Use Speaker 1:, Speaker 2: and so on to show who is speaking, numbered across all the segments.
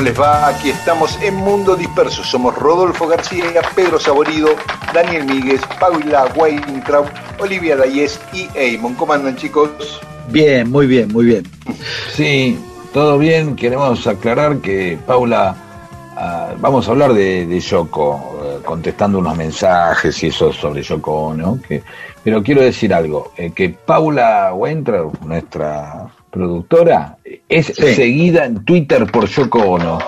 Speaker 1: ¿Cómo les va? Aquí estamos en Mundo Disperso. Somos Rodolfo García, Pedro Saborido, Daniel Míguez, Paula Weintraub, Olivia Dayes y Eamon. ¿Cómo andan, chicos?
Speaker 2: Bien, muy bien, muy bien.
Speaker 3: Sí, todo bien. Queremos aclarar que Paula, ah, vamos a hablar de, de Yoko, eh, contestando unos mensajes y eso sobre Yoko, ¿no? Que, pero quiero decir algo, eh, que Paula Weintraub, nuestra productora, es
Speaker 2: Sí.
Speaker 3: seguida en Twitter por Yoko Ono.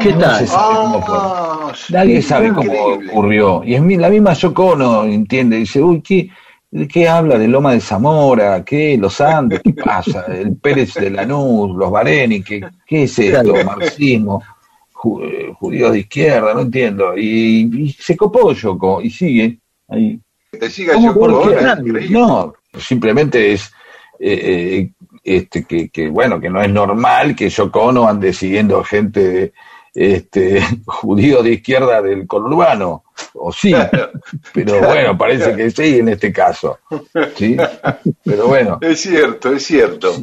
Speaker 2: ¿Qué
Speaker 3: No
Speaker 2: tal?
Speaker 3: se sabe cómo fue.
Speaker 1: Ah,
Speaker 3: Nadie sabe cómo
Speaker 1: increíble.
Speaker 3: ocurrió. Y es la misma Yoko Ono, entiende, dice, uy, ¿qué, ¿de qué habla? ¿De Loma de Zamora? ¿Qué? ¿Los Andes? ¿Qué pasa? ¿El Pérez de Lanús? ¿Los Bareni? ¿Qué, qué es esto? ¿Marxismo? Ju- eh, ¿Judíos de izquierda? No entiendo. Y, y se copó Yoko y sigue ahí.
Speaker 1: Te siga
Speaker 2: ¿Cómo?
Speaker 1: Yoko
Speaker 2: ¿Por
Speaker 1: Ono.
Speaker 3: No, simplemente es eh, eh, este que, que, bueno, que no es normal que Yoko Ono ande siguiendo gente de, este judío de izquierda del conurbano, o sí, pero bueno, parece que sí en este caso, sí, pero bueno,
Speaker 1: Es cierto, es cierto.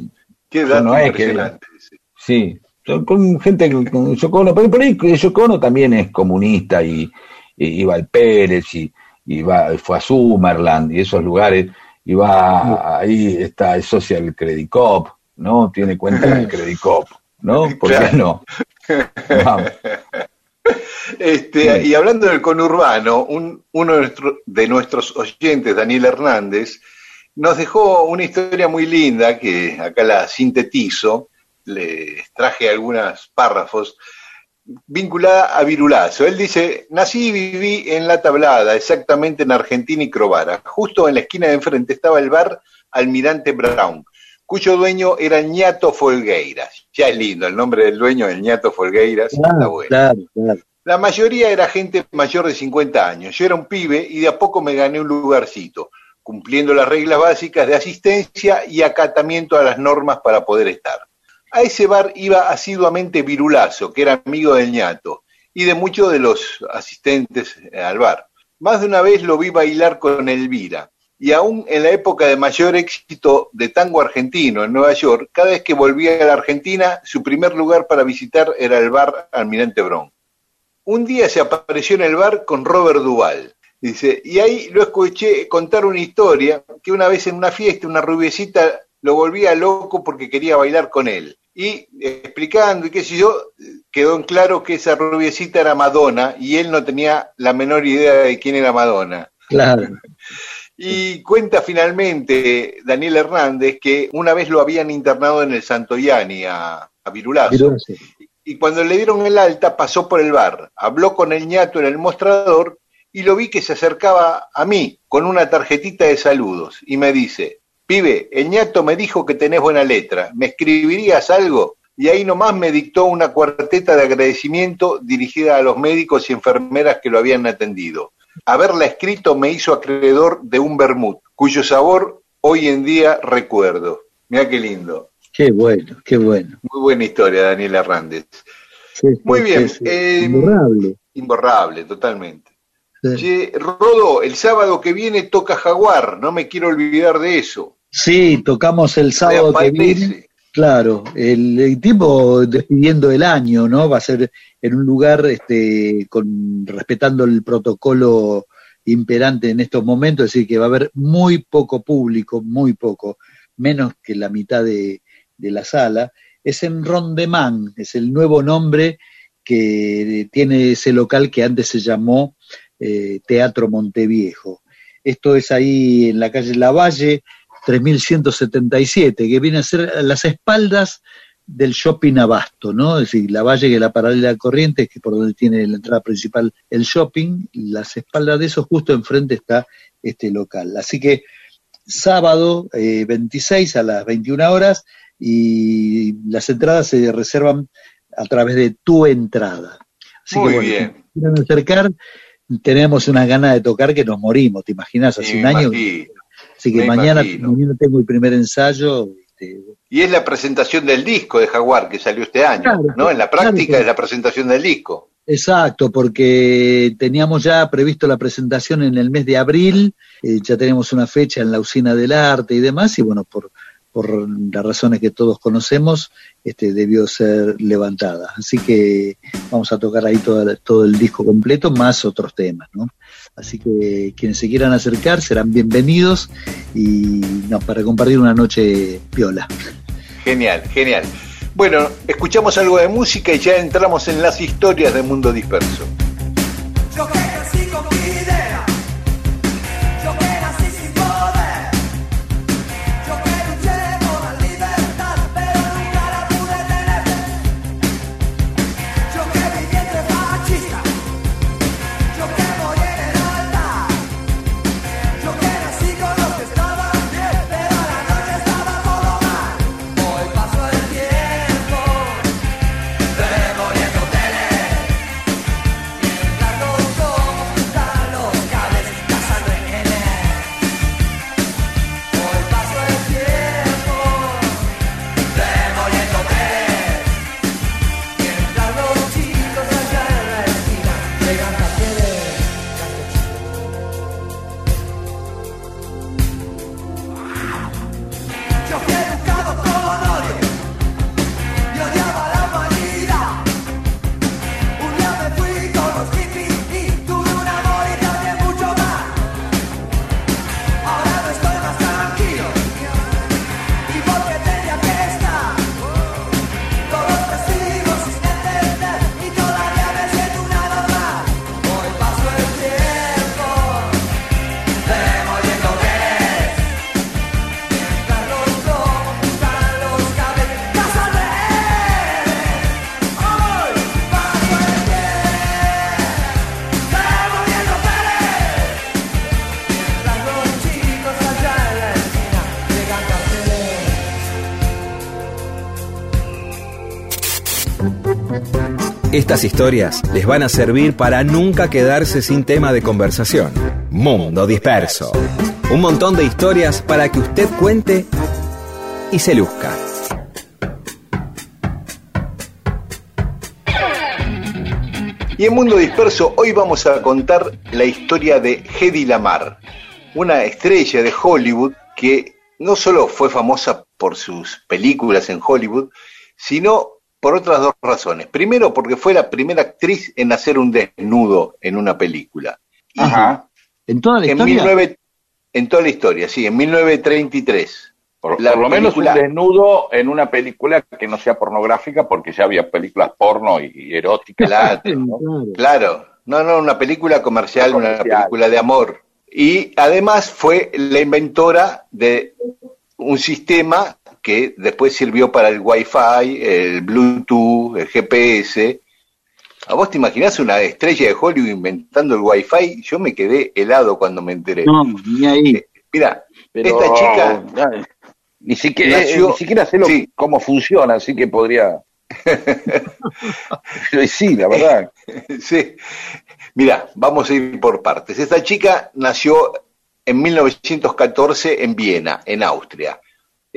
Speaker 1: Qué dato
Speaker 3: no es que- sí, con gente con- con Yoko Ono, pero por ahí Yoko Ono también es comunista y, y iba al Pérez y, y va, fue a Summerland y esos lugares, y va ahí está el Social Credit Cop, ¿no? Tiene cuenta en el Credit Cop, ¿no? ¿Por qué no? Vamos.
Speaker 1: Este,
Speaker 3: Sí.
Speaker 1: Y hablando del conurbano, un- uno de, nuestro- de nuestros oyentes, Daniel Hernández, nos dejó una historia muy linda que acá la sintetizo, les traje algunos párrafos, vinculada a Virulazo. Él dice, nací y viví en La Tablada, exactamente en Argentina y Crovara. Justo en la esquina de enfrente estaba el bar Almirante Brown, cuyo dueño era Ñato Folgueiras. Ya es lindo, el nombre del dueño es Ñato Folgueiras, está bueno.
Speaker 2: claro, claro.
Speaker 1: La mayoría era gente mayor de 50 años. Yo era un pibe y de a poco me gané un lugarcito, cumpliendo las reglas básicas de asistencia y acatamiento a las normas para poder estar. A ese bar iba asiduamente Virulazo, que era amigo del ñato, y de muchos de los asistentes eh, al bar. Más de una vez lo vi bailar con Elvira, y aún en la época de mayor éxito de tango argentino en Nueva York, cada vez que volvía a la Argentina, su primer lugar para visitar era el bar Almirante Brown un día se apareció en el bar con Robert Duval. Dice, y ahí lo escuché contar una historia que una vez en una fiesta, una rubiecita lo volvía loco porque quería bailar con él. Y explicando y qué sé yo, quedó en claro que esa rubiecita era Madonna y él no tenía la menor idea de quién era Madonna.
Speaker 2: Claro.
Speaker 1: Y cuenta finalmente Daniel Hernández que una vez lo habían internado en el Santoyani a, a Virulazo.
Speaker 2: Virulazo.
Speaker 1: Y cuando le dieron el alta, pasó por el bar, habló con el ñato en el mostrador y lo vi que se acercaba a mí con una tarjetita de saludos y me dice, pibe, el ñato me dijo que tenés buena letra, ¿me escribirías algo? Y ahí nomás me dictó una cuarteta de agradecimiento dirigida a los médicos y enfermeras que lo habían atendido. Haberla escrito me hizo acreedor de un vermut, cuyo sabor hoy en día recuerdo. Mira qué lindo.
Speaker 2: Qué bueno, qué bueno.
Speaker 1: Muy buena historia, Daniel Hernández.
Speaker 2: Sí, sí,
Speaker 1: Muy bien,
Speaker 2: sí,
Speaker 1: eh,
Speaker 2: Imborrable.
Speaker 1: Imborrable, totalmente. Rodo, el sábado que viene toca Jaguar, no me quiero olvidar de eso.
Speaker 2: Sí, tocamos el sábado que viene. Claro, el, el tipo despidiendo el año, ¿no? Va a ser en un lugar este, con respetando el protocolo imperante en estos momentos, es decir, que va a haber muy poco público, muy poco, menos que la mitad de, de la sala. Es en Rondemán, es el nuevo nombre que tiene ese local que antes se llamó eh, Teatro Monteviejo. Esto es ahí en la calle Lavalle, 3177, que viene a ser las espaldas del shopping Abasto, ¿no? Es decir, la valle que es la paralela corriente, que es por donde tiene la entrada principal el shopping, las espaldas de eso justo enfrente está este local. Así que sábado 26 eh, a las 21 horas y las entradas se reservan a través de tu entrada.
Speaker 1: Así Muy que bueno, bien.
Speaker 2: Si quieren acercar, tenemos una gana de tocar que nos morimos, ¿te imaginas? Hace un año. Así que mañana, mañana tengo el primer ensayo.
Speaker 1: Este, y es la presentación del disco de Jaguar que salió este año, ¿no? En la práctica es la presentación del disco.
Speaker 2: Exacto, porque teníamos ya previsto la presentación en el mes de abril, eh, ya tenemos una fecha en la usina del arte y demás, y bueno, por, por las razones que todos conocemos, este, debió ser levantada. Así que vamos a tocar ahí todo, todo el disco completo, más otros temas, ¿no? Así que quienes se quieran acercar serán bienvenidos y no, para compartir una noche piola.
Speaker 1: Genial, genial. Bueno, escuchamos algo de música y ya entramos en las historias del mundo disperso.
Speaker 4: Estas historias les van a servir para nunca quedarse sin tema de conversación. Mundo Disperso. Un montón de historias para que usted cuente y se luzca.
Speaker 1: Y en Mundo Disperso hoy vamos a contar la historia de Hedy Lamar, una estrella de Hollywood que no solo fue famosa por sus películas en Hollywood, sino por otras dos razones. Primero, porque fue la primera actriz en hacer un desnudo en una película.
Speaker 2: Ajá. ¿En toda la
Speaker 1: historia? en toda la historia, sí, en 1933.
Speaker 3: Por, lo menos un desnudo en una película que no sea pornográfica, porque ya había películas porno y, eróticas.
Speaker 1: Claro, claro. No, no, una película comercial, una película de amor. Y además fue la inventora de un sistema que después sirvió para el Wi-Fi, el Bluetooth, el GPS. ¿A vos te imaginás una estrella de Hollywood inventando el Wi-Fi? Yo me quedé helado cuando me enteré.
Speaker 2: No, ni ahí. Eh,
Speaker 1: mira, esta chica...
Speaker 3: Ni siquiera, eh, ni siquiera sé cómo funciona, así que podría... sí, la verdad.
Speaker 1: sí. Mira, vamos a ir por partes. Esta chica nació en 1914 en Viena, en Austria.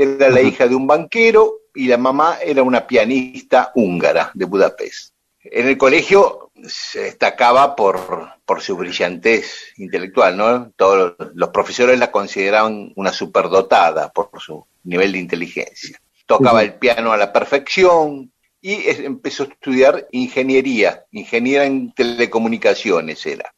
Speaker 1: Era la hija de un banquero y la mamá era una pianista húngara de Budapest. En el colegio se destacaba por, por su brillantez intelectual, ¿no? Todos los profesores la consideraban una superdotada por su nivel de inteligencia. Tocaba el piano a la perfección y empezó a estudiar ingeniería, ingeniera en telecomunicaciones era.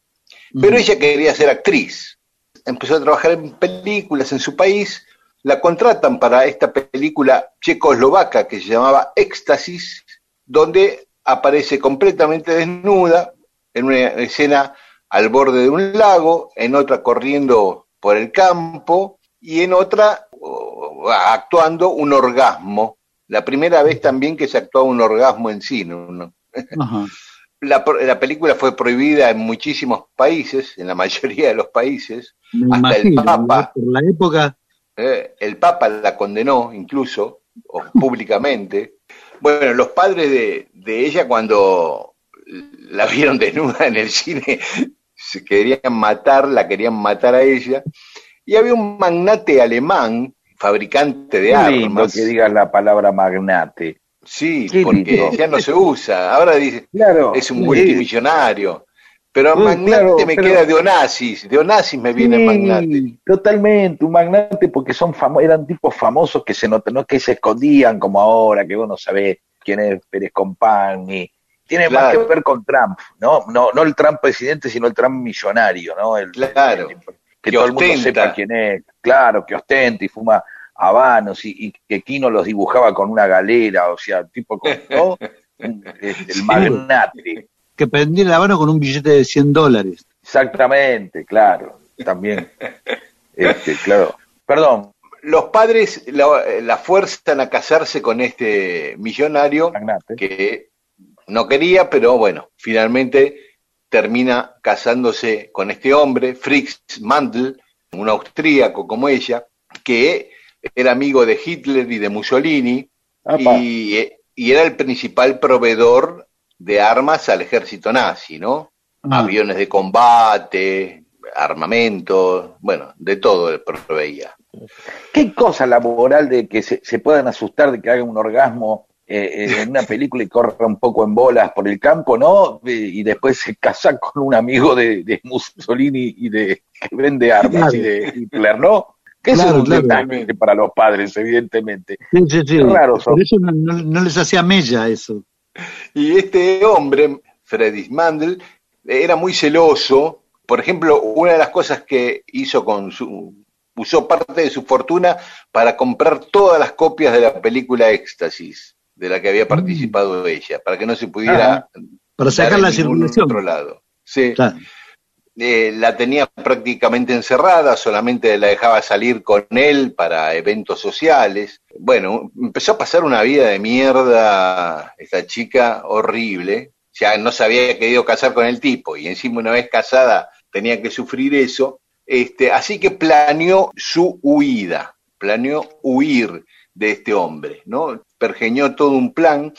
Speaker 1: Pero ella quería ser actriz. Empezó a trabajar en películas en su país la contratan para esta película checoslovaca que se llamaba Éxtasis, donde aparece completamente desnuda en una escena al borde de un lago, en otra corriendo por el campo y en otra actuando un orgasmo. La primera vez también que se actuaba un orgasmo en cine. ¿no? La, la, película fue prohibida en muchísimos países, en la mayoría de los países. hasta el Papa.
Speaker 2: Por la época.
Speaker 1: Eh, el Papa la condenó incluso, públicamente. Bueno, los padres de, de ella cuando la vieron desnuda en el cine se querían matar, la querían matar a ella. Y había un magnate alemán, fabricante de armas.
Speaker 3: que digas la palabra magnate.
Speaker 1: Sí, porque ya no se usa. Ahora dice, claro, es un multimillonario. Pero magnate me queda de Onassis, de Onassis me viene magnate.
Speaker 3: Totalmente, un magnate porque son eran tipos famosos que se no que se escondían como ahora, que vos no sabés quién es Pérez Compagni, tiene más que ver con Trump, ¿no? ¿no? No el Trump presidente, sino el Trump millonario, ¿no? El,
Speaker 1: claro.
Speaker 3: que, todo el mundo sepa quién es, claro, que ostenta y fuma habanos y, que Kino los dibujaba con una galera, o sea, tipo con todo, el magnate.
Speaker 2: Que prendía el habano con un billete de 100 dólares.
Speaker 3: Exactamente, claro, también. este, claro. Perdón,
Speaker 1: los padres la, la, fuerzan a casarse con este millonario Magnate. que no quería, pero bueno, finalmente termina casándose con este hombre, Fritz Mandl, un austríaco como ella, que era amigo de Hitler y de Mussolini y, era el principal proveedor de armas al ejército nazi, ¿no? Ah. Aviones de combate, armamento, bueno, de todo proveía.
Speaker 3: ¿Qué cosa la moral de que se, se puedan asustar de que haga un orgasmo eh, en una película y corre un poco en bolas por el campo, ¿no? Y después se casa con un amigo de, Mussolini y de que vende armas y de Hitler, ¿no? Que es un para los padres, evidentemente.
Speaker 2: Sí, sí, sí. Por eso no, les hacía mella eso.
Speaker 1: Y este hombre, Freddy Mandel, era muy celoso. Por ejemplo, una de las cosas que hizo con su usó parte de su fortuna para comprar todas las copias de la película Éxtasis de la que había mm. participado ella, para que no se pudiera...
Speaker 2: para sacar la circulación.
Speaker 1: Otro lado. Sí. Eh, la tenía prácticamente encerrada, solamente la dejaba salir con él para eventos sociales. Bueno, empezó a pasar una vida de mierda esta chica horrible. Ya no se había querido casar con el tipo y encima una vez casada tenía que sufrir eso. Este, así que planeó su huida, planeó huir de este hombre, ¿no? Pergeñó todo un plan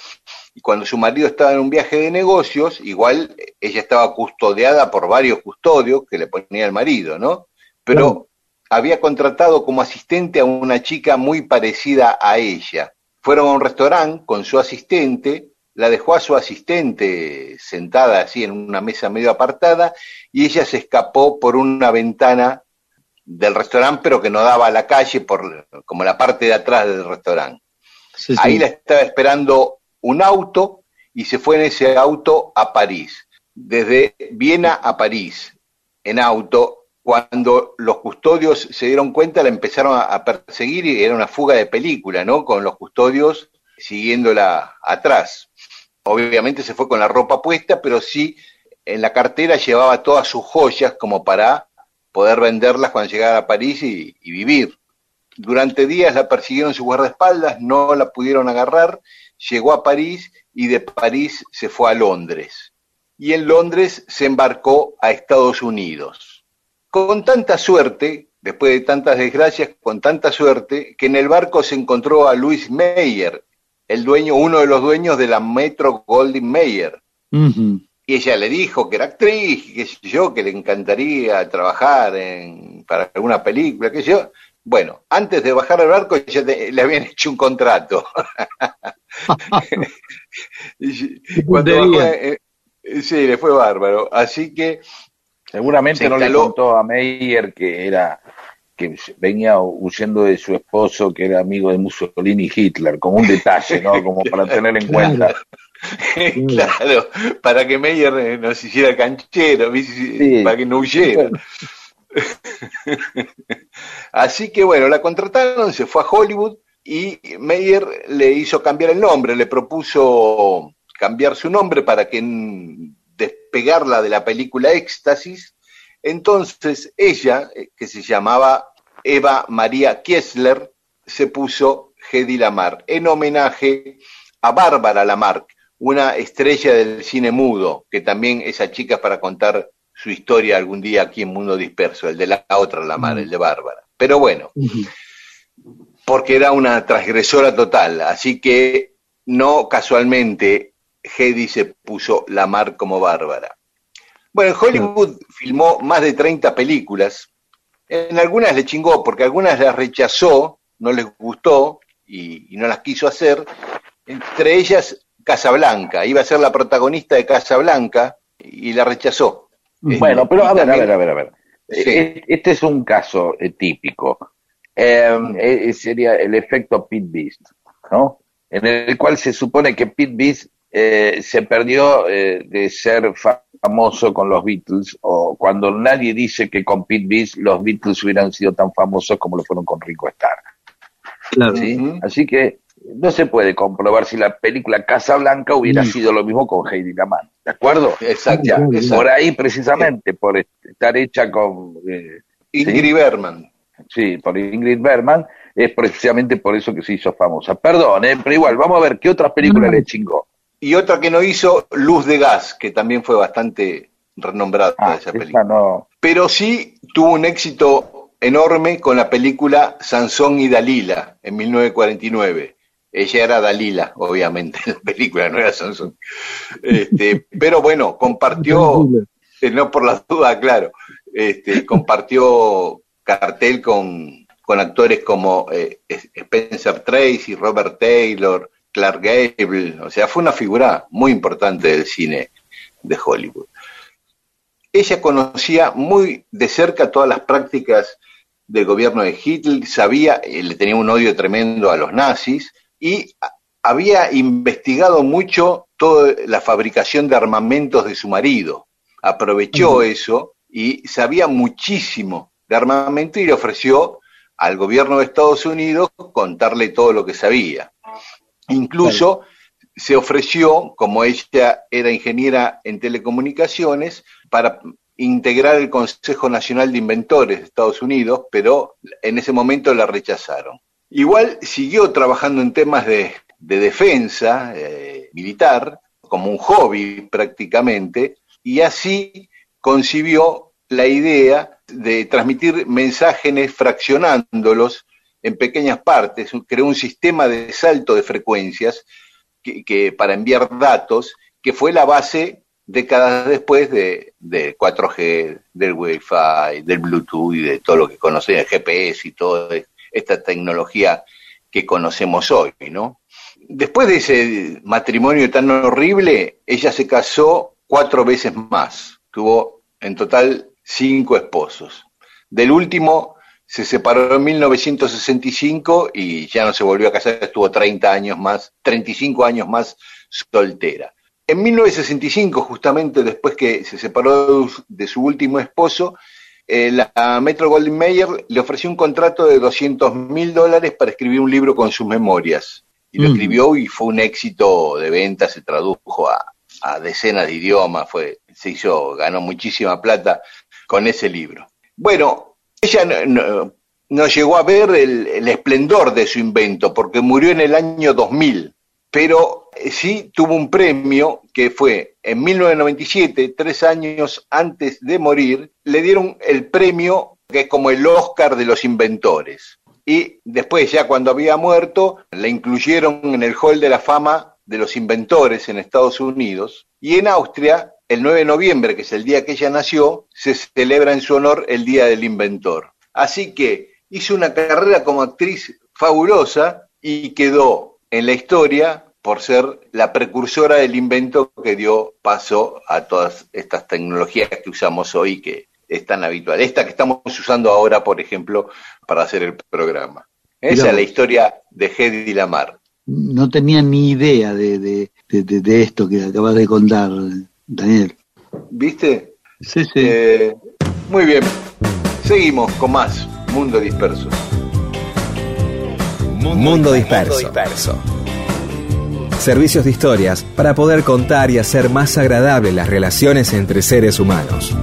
Speaker 1: y cuando su marido estaba en un viaje de negocios, igual ella estaba custodiada por varios custodios que le ponía el marido, ¿no? Pero había contratado como asistente a una chica muy parecida a ella. Fueron a un restaurante con su asistente, la dejó a su asistente sentada así en una mesa medio apartada y ella se escapó por una ventana del restaurante, pero que no daba a la calle por como la parte de atrás del restaurante. Ahí la estaba esperando un auto y se fue en ese auto a París, desde Viena a París, en auto. Cuando los custodios se dieron cuenta, la empezaron a, perseguir y era una fuga de película, ¿no? Con los custodios siguiéndola atrás. Obviamente se fue con la ropa puesta, pero sí en la cartera llevaba todas sus joyas como para poder venderlas cuando llegara a París y, vivir. Durante días la persiguieron sus guardaespaldas, no la pudieron agarrar, llegó a París y de París se fue a Londres. Y en Londres se embarcó a Estados Unidos. Con tanta suerte, después de tantas desgracias, con tanta suerte, que en el barco se encontró a Louis Meyer, el dueño, uno de los dueños de la Metro Goldwyn Mayer. Y ella le dijo que era actriz, que yo, que le encantaría trabajar en, para alguna película, que yo. Bueno, antes de bajar al barco ya le habían hecho un contrato. Cuando eh, sí, le fue bárbaro. Así que
Speaker 3: seguramente no le contó a Meyer que era que venía huyendo de su esposo que era amigo de Mussolini y Hitler, como un detalle, ¿no? Como para tener en cuenta.
Speaker 1: claro, para que Meyer eh, nos hiciera canchero, para que no huyera. Así que bueno, la contrataron, se fue a Hollywood y Meyer le hizo cambiar el nombre, le propuso cambiar su nombre para que despegarla de la película Éxtasis. Entonces ella, eh, que se llamaba Eva María Kiesler, se puso Hedy Lamar en homenaje a Bárbara Lamarck, una estrella del cine mudo, que también esa chica para contar su historia algún día aquí en Mundo Disperso, el de la otra Lamar, el de Bárbara. Pero bueno, porque era una transgresora total, así que no casualmente Hedy se puso Lamar como Bárbara. Bueno, en Hollywood filmó más de 30 películas. En algunas le chingó porque algunas las rechazó, no les gustó y, no las quiso hacer. Entre ellas Casablanca, iba a ser la protagonista de Casablanca y la rechazó.
Speaker 3: Bueno, pero a ver, a ver, a ver, a ver. E-, este es un caso eh, típico. Em, eh, sería el efecto Pit Beast, ¿no? En el cual se supone que Pete Beast eh, se perdió de ser famoso con los Beatles, o cuando nadie dice que con Pete Beast los Beatles hubieran sido tan famosos como lo fueron con Rico Starr. Claro. Así que no se puede comprobar si la película Casa Blanca hubiera mm. sido lo mismo con Heidi Lamar, ¿de acuerdo?
Speaker 1: Exacto.
Speaker 3: Por ahí precisamente, por estar hecha con...
Speaker 1: Eh, Ingrid Berman.
Speaker 3: Sí, por Ingrid Berman, es precisamente por eso que se hizo famosa. Perdón, eh, pero igual, vamos a ver qué otra película le chingó.
Speaker 1: Y otra que no hizo, Luz de Gas, que también fue bastante renombrada ah, esa película. No. Pero sí tuvo un éxito enorme con la película Sansón y Dalila en 1949 ella era Dalila, obviamente, en la película, no era Sansón. Este, pero bueno, compartió, eh, no por la duda, claro, este, compartió cartel con, con actores como eh, Spencer Tracy, Robert Taylor, Clark Gable, o sea, fue una figura muy importante del cine de Hollywood. Ella conocía muy de cerca todas las prácticas del gobierno de Hitler, sabía, eh, le tenía un odio tremendo a los nazis, y había investigado mucho toda la fabricación de armamentos de su marido. Aprovechó eso y sabía muchísimo de armamento y le ofreció al gobierno de Estados Unidos contarle todo lo que sabía. Incluso se ofreció, como ella era ingeniera en telecomunicaciones, para integrar el Consejo Nacional de Inventores de Estados Unidos, pero en ese momento la rechazaron. Igual siguió trabajando en temas de, defensa eh, militar, como un hobby prácticamente, y así concibió la idea de transmitir mensajes fraccionándolos en pequeñas partes, creó un sistema de salto de frecuencias que, para enviar datos, que fue la base décadas después de, 4G, del Wi-Fi, del Bluetooth y de todo lo que conocen, el GPS y todo esta tecnología que conocemos hoy, ¿no? Después de ese matrimonio tan horrible, ella se casó cuatro veces más. Tuvo en total cinco esposos. Del último se separó en 1965 y ya no se volvió a casar, estuvo 30 años más, 35 años más soltera. En 1965, justamente después que se separó de su último esposo, eh, la Metro Goldwyn Mayer le ofreció un contrato de 200 mil dólares para escribir un libro con sus memorias. Y lo mm. escribió y fue un éxito de venta, se tradujo a, decenas de idiomas, fue, se hizo, ganó muchísima plata con ese libro. Bueno, ella no, llegó a ver el, el, esplendor de su invento porque murió en el año 2000, pero sí tuvo un premio que fue en 1997, tres años antes de morir, le dieron el premio que es como el Oscar de los inventores. Y después, ya cuando había muerto, la incluyeron en el Hall de la Fama de los Inventores en Estados Unidos. Y en Austria, el 9 de noviembre, que es el día que ella nació, se celebra en su honor el Día del Inventor. Así que hizo una carrera como actriz fabulosa y quedó en la historia por ser la precursora del invento que dio paso a todas estas tecnologías que usamos hoy que es tan habitual. Esta que estamos usando ahora, por ejemplo, para hacer el programa. Esa es la historia de Hedy Lamar.
Speaker 2: No tenía ni idea de, de, esto que acabas de contar, Daniel.
Speaker 1: ¿Viste?
Speaker 2: Sí, sí.
Speaker 1: Eh, muy bien. Seguimos con más Mundo Disperso.
Speaker 4: Mundo, Disperso. Mundo disperso
Speaker 5: Servicios de historias para poder contar y hacer más agradables las relaciones entre seres humanos.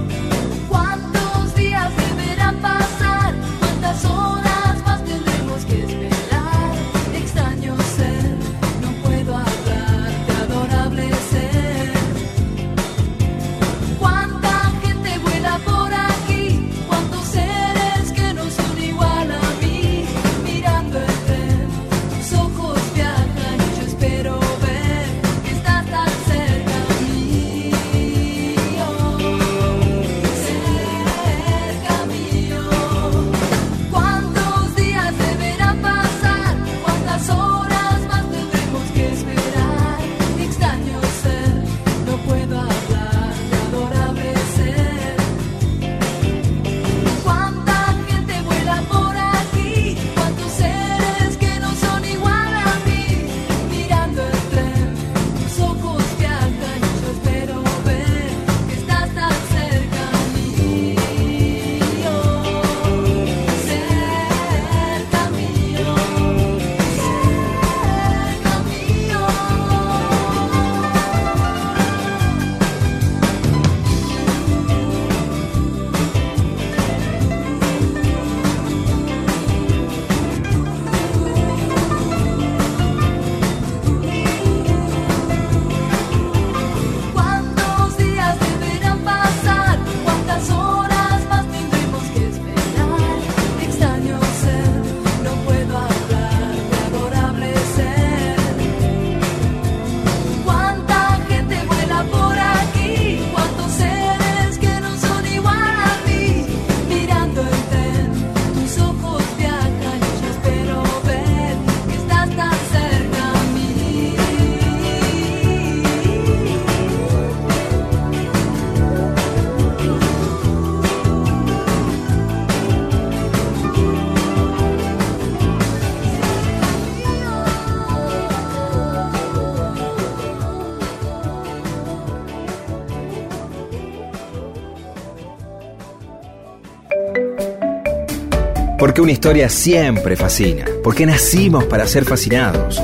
Speaker 5: Una historia siempre fascina. Porque nacimos para ser fascinados.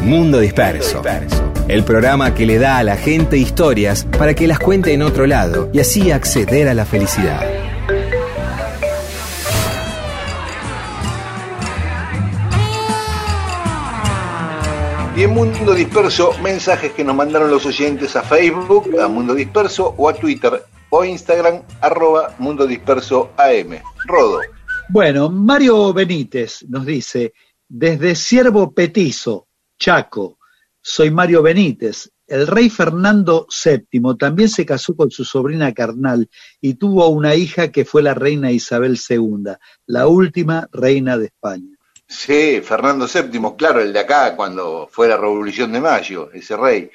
Speaker 5: Mundo Disperso. El programa que le da a la gente historias para que las cuente en otro lado y así acceder a la felicidad.
Speaker 1: Y en Mundo Disperso, mensajes que nos mandaron los oyentes a Facebook, a Mundo Disperso o a Twitter o Instagram, arroba Mundo Disperso AM. Rodo.
Speaker 2: Bueno, Mario Benítez nos dice, desde Siervo Petizo, Chaco, soy Mario Benítez. El rey Fernando VII también se casó con su sobrina carnal y tuvo una hija que fue la reina Isabel II, la última reina de España.
Speaker 1: Sí, Fernando VII, claro, el de acá, cuando fue la Revolución de Mayo, ese rey.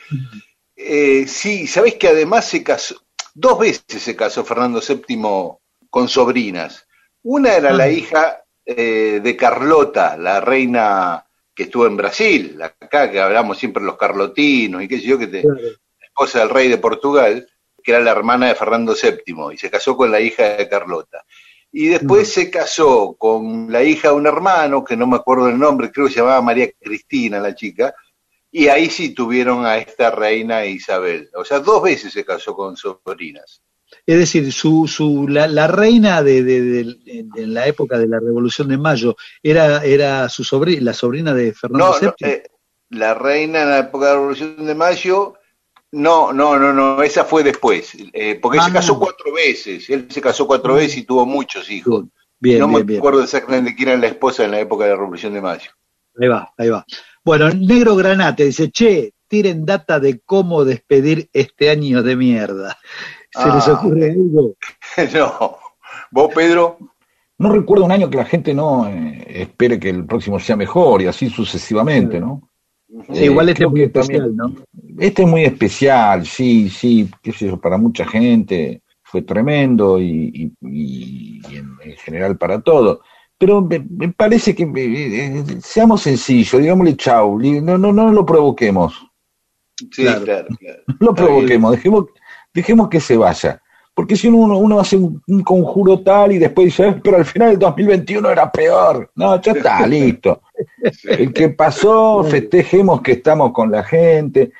Speaker 1: Eh, sí, sabés que además se casó, dos veces se casó Fernando VII con sobrinas. Una era la hija eh, de Carlota, la reina que estuvo en Brasil, acá que hablamos siempre los carlotinos y qué sé yo, que te, esposa del rey de Portugal, que era la hermana de Fernando VII, y se casó con la hija de Carlota. Y después se casó con la hija de un hermano, que no me acuerdo el nombre, creo que se llamaba María Cristina la chica, y ahí sí tuvieron a esta reina Isabel. O sea, dos veces se casó con sobrinas.
Speaker 2: Es decir, su, su, la, reina de, de, la época de la Revolución de Mayo era, era su sobrina, la sobrina de Fernando VII.
Speaker 1: Eh, la reina en la época de la Revolución de Mayo, no, no, no, no, esa fue después, eh, porque se ah. casó cuatro veces, él se casó cuatro veces y tuvo muchos hijos. Bien, no me acuerdo exactamente quién era la esposa en la época de la Revolución de Mayo.
Speaker 2: Ahí va, ahí va. Bueno, Negro Granate dice, che, tiren data de cómo despedir este año de mierda. ¿Se les ah. ocurre algo?
Speaker 1: no. ¿Vos, Pedro?
Speaker 3: No recuerdo un año que la gente no eh, espere que el próximo sea mejor y así sucesivamente, ¿no?
Speaker 2: igual este es muy especial, ¿no?
Speaker 3: Este es muy especial, sí, sí, qué sé yo, para mucha gente fue tremendo y, en, general para todo. Pero me, parece que eh, seamos sencillos, digámosle chau, no, no, no lo provoquemos.
Speaker 1: Sí, claro, claro.
Speaker 3: No lo provoquemos, dejemos, dejemos que se vaya. porque si uno, uno hace un, conjuro tal y después dice, pero al final el 2021 era peor. No, ya está, listo. El que pasó, festejemos que estamos con la gente,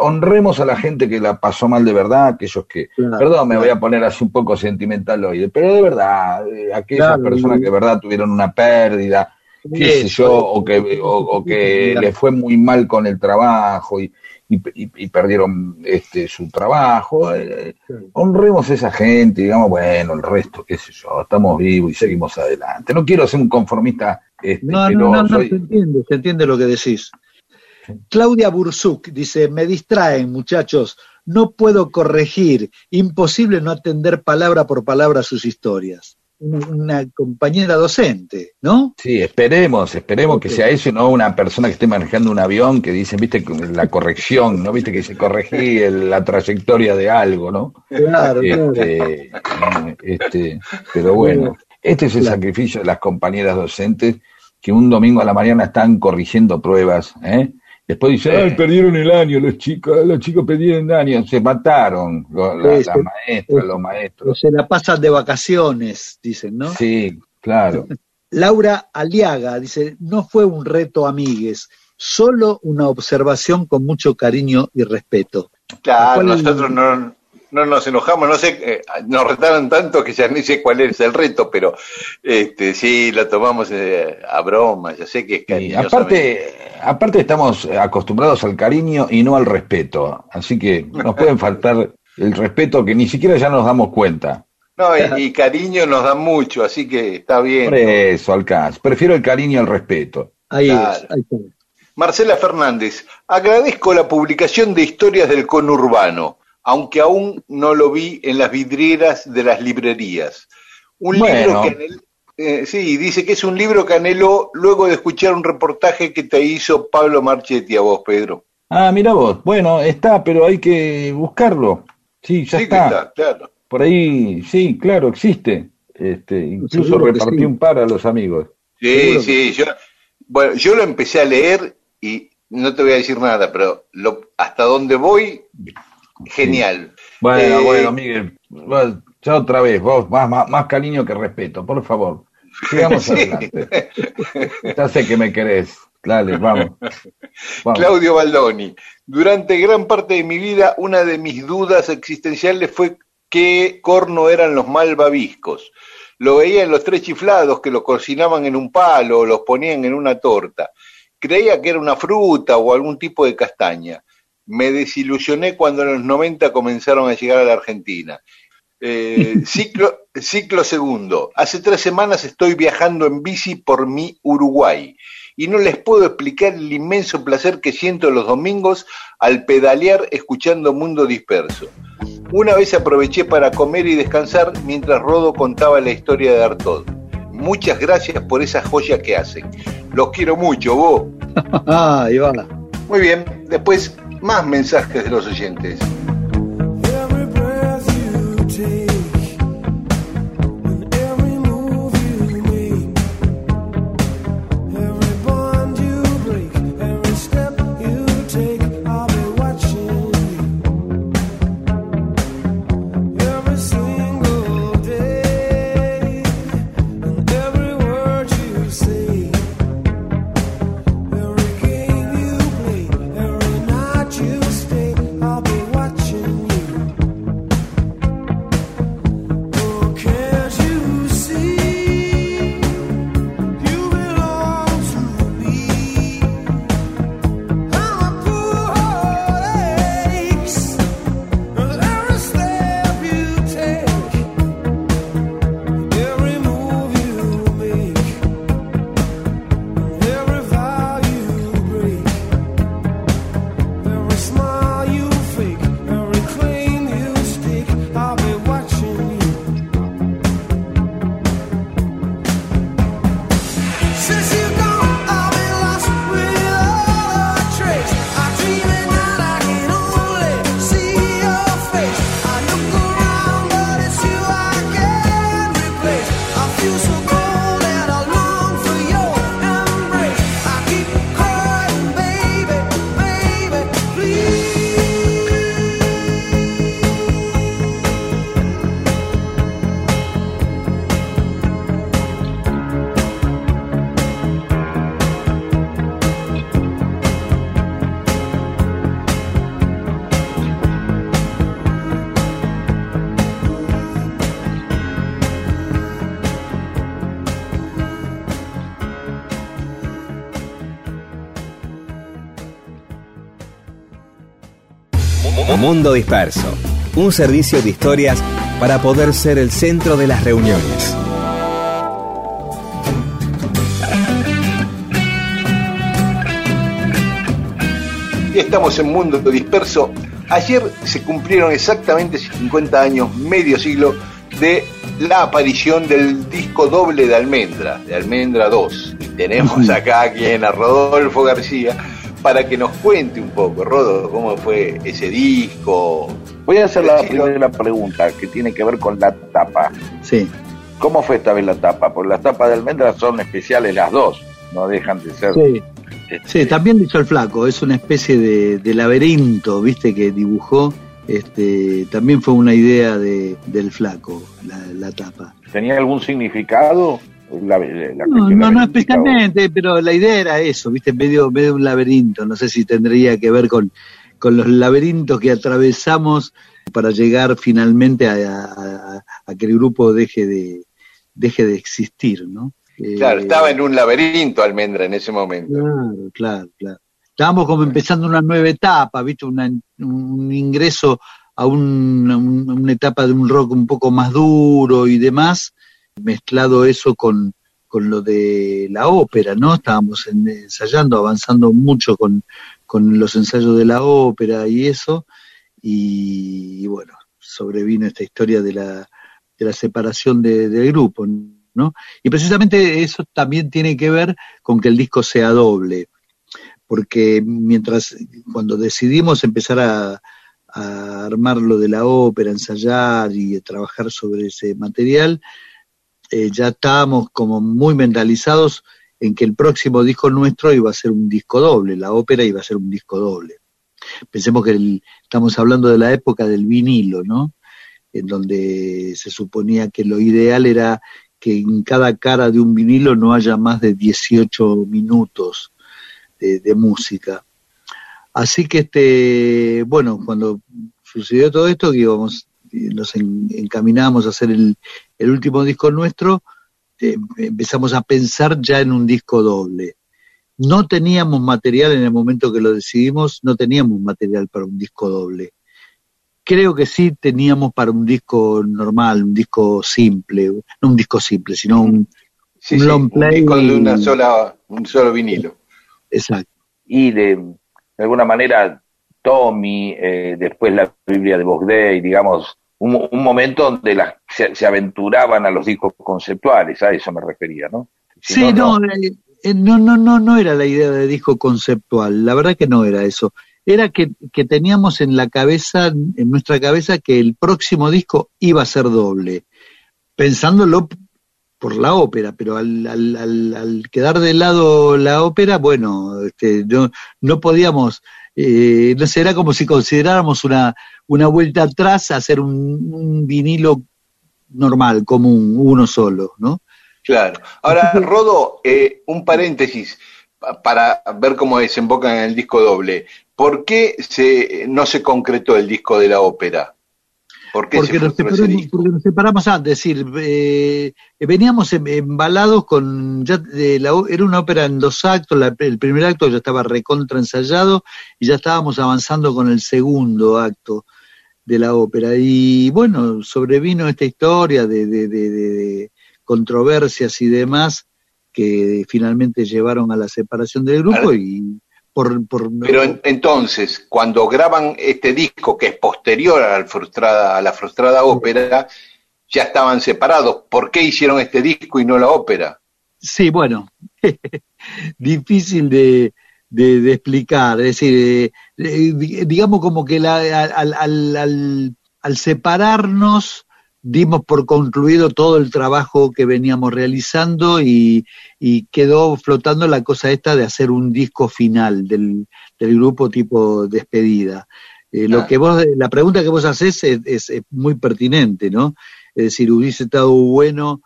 Speaker 3: honremos a la gente que la pasó mal de verdad, aquellos que, perdón, me voy a poner así un poco sentimental hoy, pero de verdad, eh, aquellas personas que de verdad tuvieron una pérdida, qué sé yo, o que, o que le fue muy mal con el trabajo y, y, perdieron este, su trabajo. Eh, honremos a esa gente, digamos, bueno, el resto, qué sé yo, estamos vivos y seguimos adelante. No quiero ser un conformista. Este,
Speaker 2: no, no, no, se entiende, se entiende lo que decís. Claudia Bursuk dice, me distraen muchachos, no puedo corregir, imposible no atender palabra por palabra sus historias una compañera docente, ¿no?
Speaker 3: Sí, esperemos, esperemos que sea eso, no una persona que esté manejando un avión que dice, viste, la corrección, ¿no? Viste que se corregí la trayectoria de algo, ¿no? Claro, este, este, pero bueno, este es el sacrificio de las compañeras docentes que un domingo a la mañana están corrigiendo pruebas, ¿eh? Después dice, ay, perdieron el año, los chicos, los chicos perdieron el año, se mataron los, las maestras, los maestros.
Speaker 2: Se la pasan de vacaciones, dicen, ¿no?
Speaker 3: Sí, claro.
Speaker 2: Laura Aliaga dice, no fue un reto, amigues, solo una observación con mucho cariño y respeto.
Speaker 1: Claro, nosotros no, no nos enojamos, no sé, eh, nos retaron tanto que ya ni sé cuál es el reto, pero este sí, lo tomamos eh, a broma, ya sé que es cariño.
Speaker 3: aparte, aparte estamos acostumbrados al cariño y no al respeto, así que nos pueden faltar el respeto que ni siquiera ya nos damos cuenta.
Speaker 1: No, y, cariño nos da mucho, así que está bien.
Speaker 3: Por eso, alcance. Prefiero el cariño al respeto.
Speaker 2: Ahí, ahí
Speaker 1: Marcela Fernández, agradezco la publicación de historias del conurbano aunque aún no lo vi en las vidrieras de las librerías. Un libro que eh, sí, dice que es un libro que anheló luego de escuchar un reportaje que te hizo Pablo Marchetti a vos, Pedro.
Speaker 3: Ah, mira vos, bueno, está, pero hay que buscarlo. Sí, ya está. claro. Por ahí, sí, claro, existe. Este, incluso repartí un par a los amigos.
Speaker 1: Sí, sí, yo, bueno, yo lo empecé a leer y no te voy a decir nada, pero lo, hasta donde voy Genial.
Speaker 3: Bueno, eh, bueno, Miguel, ya otra vez, vos más, más, cariño que respeto, por favor. Sigamos adelante. Ya sé que me querés. Dale, vamos.
Speaker 1: Claudio Baldoni. Durante gran parte de mi vida, una de mis dudas existenciales fue qué corno eran los malvaviscos. Lo veía en los tres chiflados que lo cocinaban en un palo o los ponían en una torta. Creía que era una fruta o algún tipo de castaña me desilusioné cuando en los 90 comenzaron a llegar a la Argentina. Eh, ciclo, ciclo segundo. Hace tres semanas estoy viajando en bici por mi Uruguay y no les puedo explicar el inmenso placer que siento los domingos al pedalear escuchando Mundo Disperso. Una vez aproveché para comer y descansar mientras Rodo contaba la historia de Artod. Muchas gracias por esa joya que hacen. Los quiero mucho, vos.
Speaker 2: ah,
Speaker 1: Muy bien, después más mensajes de los oyentes.
Speaker 4: Mundo Disperso, un servicio de historias para poder ser el centro de las reuniones.
Speaker 1: Y estamos en Mundo Disperso. Ayer se cumplieron exactamente 50 años, medio siglo, de la aparición del disco doble de Almendra, de Almendra 2. Y tenemos acá a quien, a Rodolfo García, para que nos cuente un poco, Rodo, cómo fue ese disco.
Speaker 3: Voy a hacer la primera pregunta que tiene que ver con la tapa.
Speaker 2: Sí.
Speaker 3: ¿Cómo fue esta vez la tapa? Porque las tapas de almendra son especiales las dos, no dejan de ser.
Speaker 2: Sí. Sí, también hizo el flaco, es una especie de, laberinto, viste, que dibujó. Este, también fue una idea de, del flaco, la, la tapa.
Speaker 3: ¿Tenía algún significado?
Speaker 2: No, no, especialmente, pero la idea era eso, viste, medio, medio un laberinto, no sé si tendría que ver con, con los laberintos que atravesamos para llegar finalmente a, que el grupo deje de, deje de existir, ¿no?
Speaker 1: Claro, eh, estaba en un laberinto Almendra en ese momento.
Speaker 2: Claro, claro, claro. Estábamos como empezando una nueva etapa, ¿viste? un ingreso a una etapa de un rock un poco más duro y demás, mezclado eso con, con lo de la ópera, ¿no? Estábamos ensayando, avanzando mucho con, con, los ensayos de la ópera y eso, y, bueno, sobrevino esta historia de la, de la separación de, del grupo, ¿no? Y precisamente eso también tiene que ver con que el disco sea doble, porque mientras, cuando decidimos empezar a, a armar lo de la ópera, ensayar y trabajar sobre ese material, eh, ya estábamos como muy mentalizados en que el próximo disco nuestro iba a ser un disco doble, la ópera iba a ser un disco doble. Pensemos que estamos hablando de la época del vinilo, ¿no? En donde se suponía que lo ideal era que en cada cara de un vinilo no haya más de 18 minutos de, de música. Así que, este, bueno, cuando sucedió todo esto, íbamos nos encaminamos a hacer el, último disco nuestro, eh, empezamos a pensar ya en un disco doble. No teníamos material en el momento que lo decidimos, no teníamos material para un disco doble. Creo que sí teníamos para un disco normal, un disco simple, no un disco simple, sino un,
Speaker 1: long play. Un de una sola, un solo vinilo.
Speaker 2: Exacto.
Speaker 3: Y de, de alguna manera Tommy, eh, después la Biblia de Bogday, digamos, un, momento donde las, se, aventuraban a los discos conceptuales, a eso me refería, ¿no?
Speaker 2: sí, eh, no, no, no, no, no, era la idea de disco conceptual, la verdad que no era eso. Era que, que teníamos en la cabeza, en nuestra cabeza, que el próximo disco iba a ser doble, pensándolo por la ópera, pero al, al, al, quedar de lado la ópera, bueno, este, no, no podíamos, eh, no sé, era como si consideráramos una, una vuelta atrás a hacer un, vinilo normal, común, uno solo, ¿no?
Speaker 1: Claro. Ahora, Rodo, eh, un paréntesis para ver cómo desemboca en el disco doble. ¿Por qué se, no se concretó el disco de la ópera?
Speaker 2: Porque, nos separamos, porque nos separamos antes, es decir, eh, veníamos em, embalados con, ya era una ópera en dos actos, el primer acto ya estaba recontra ensayado y ya estábamos avanzando con el segundo acto de la ópera. Y bueno, sobrevino esta historia de, de, de, controversias y demás que finalmente llevaron a la separación del grupo y por, por...
Speaker 1: Pero entonces, cuando graban este disco que es posterior a la frustrada, a la frustrada ópera, ya estaban separados. ¿Por qué hicieron este disco y no la ópera?
Speaker 2: Sí, bueno, difícil de, de, explicar. Es decir, eh, digamos como que la, al, al, al, separarnos dimos por concluido todo el trabajo que veníamos realizando y, y, quedó flotando la cosa esta de hacer un disco final del, del grupo tipo despedida. Eh, lo que vos, la pregunta que vos haces es, es, muy pertinente, ¿no? Es decir, hubiese estado bueno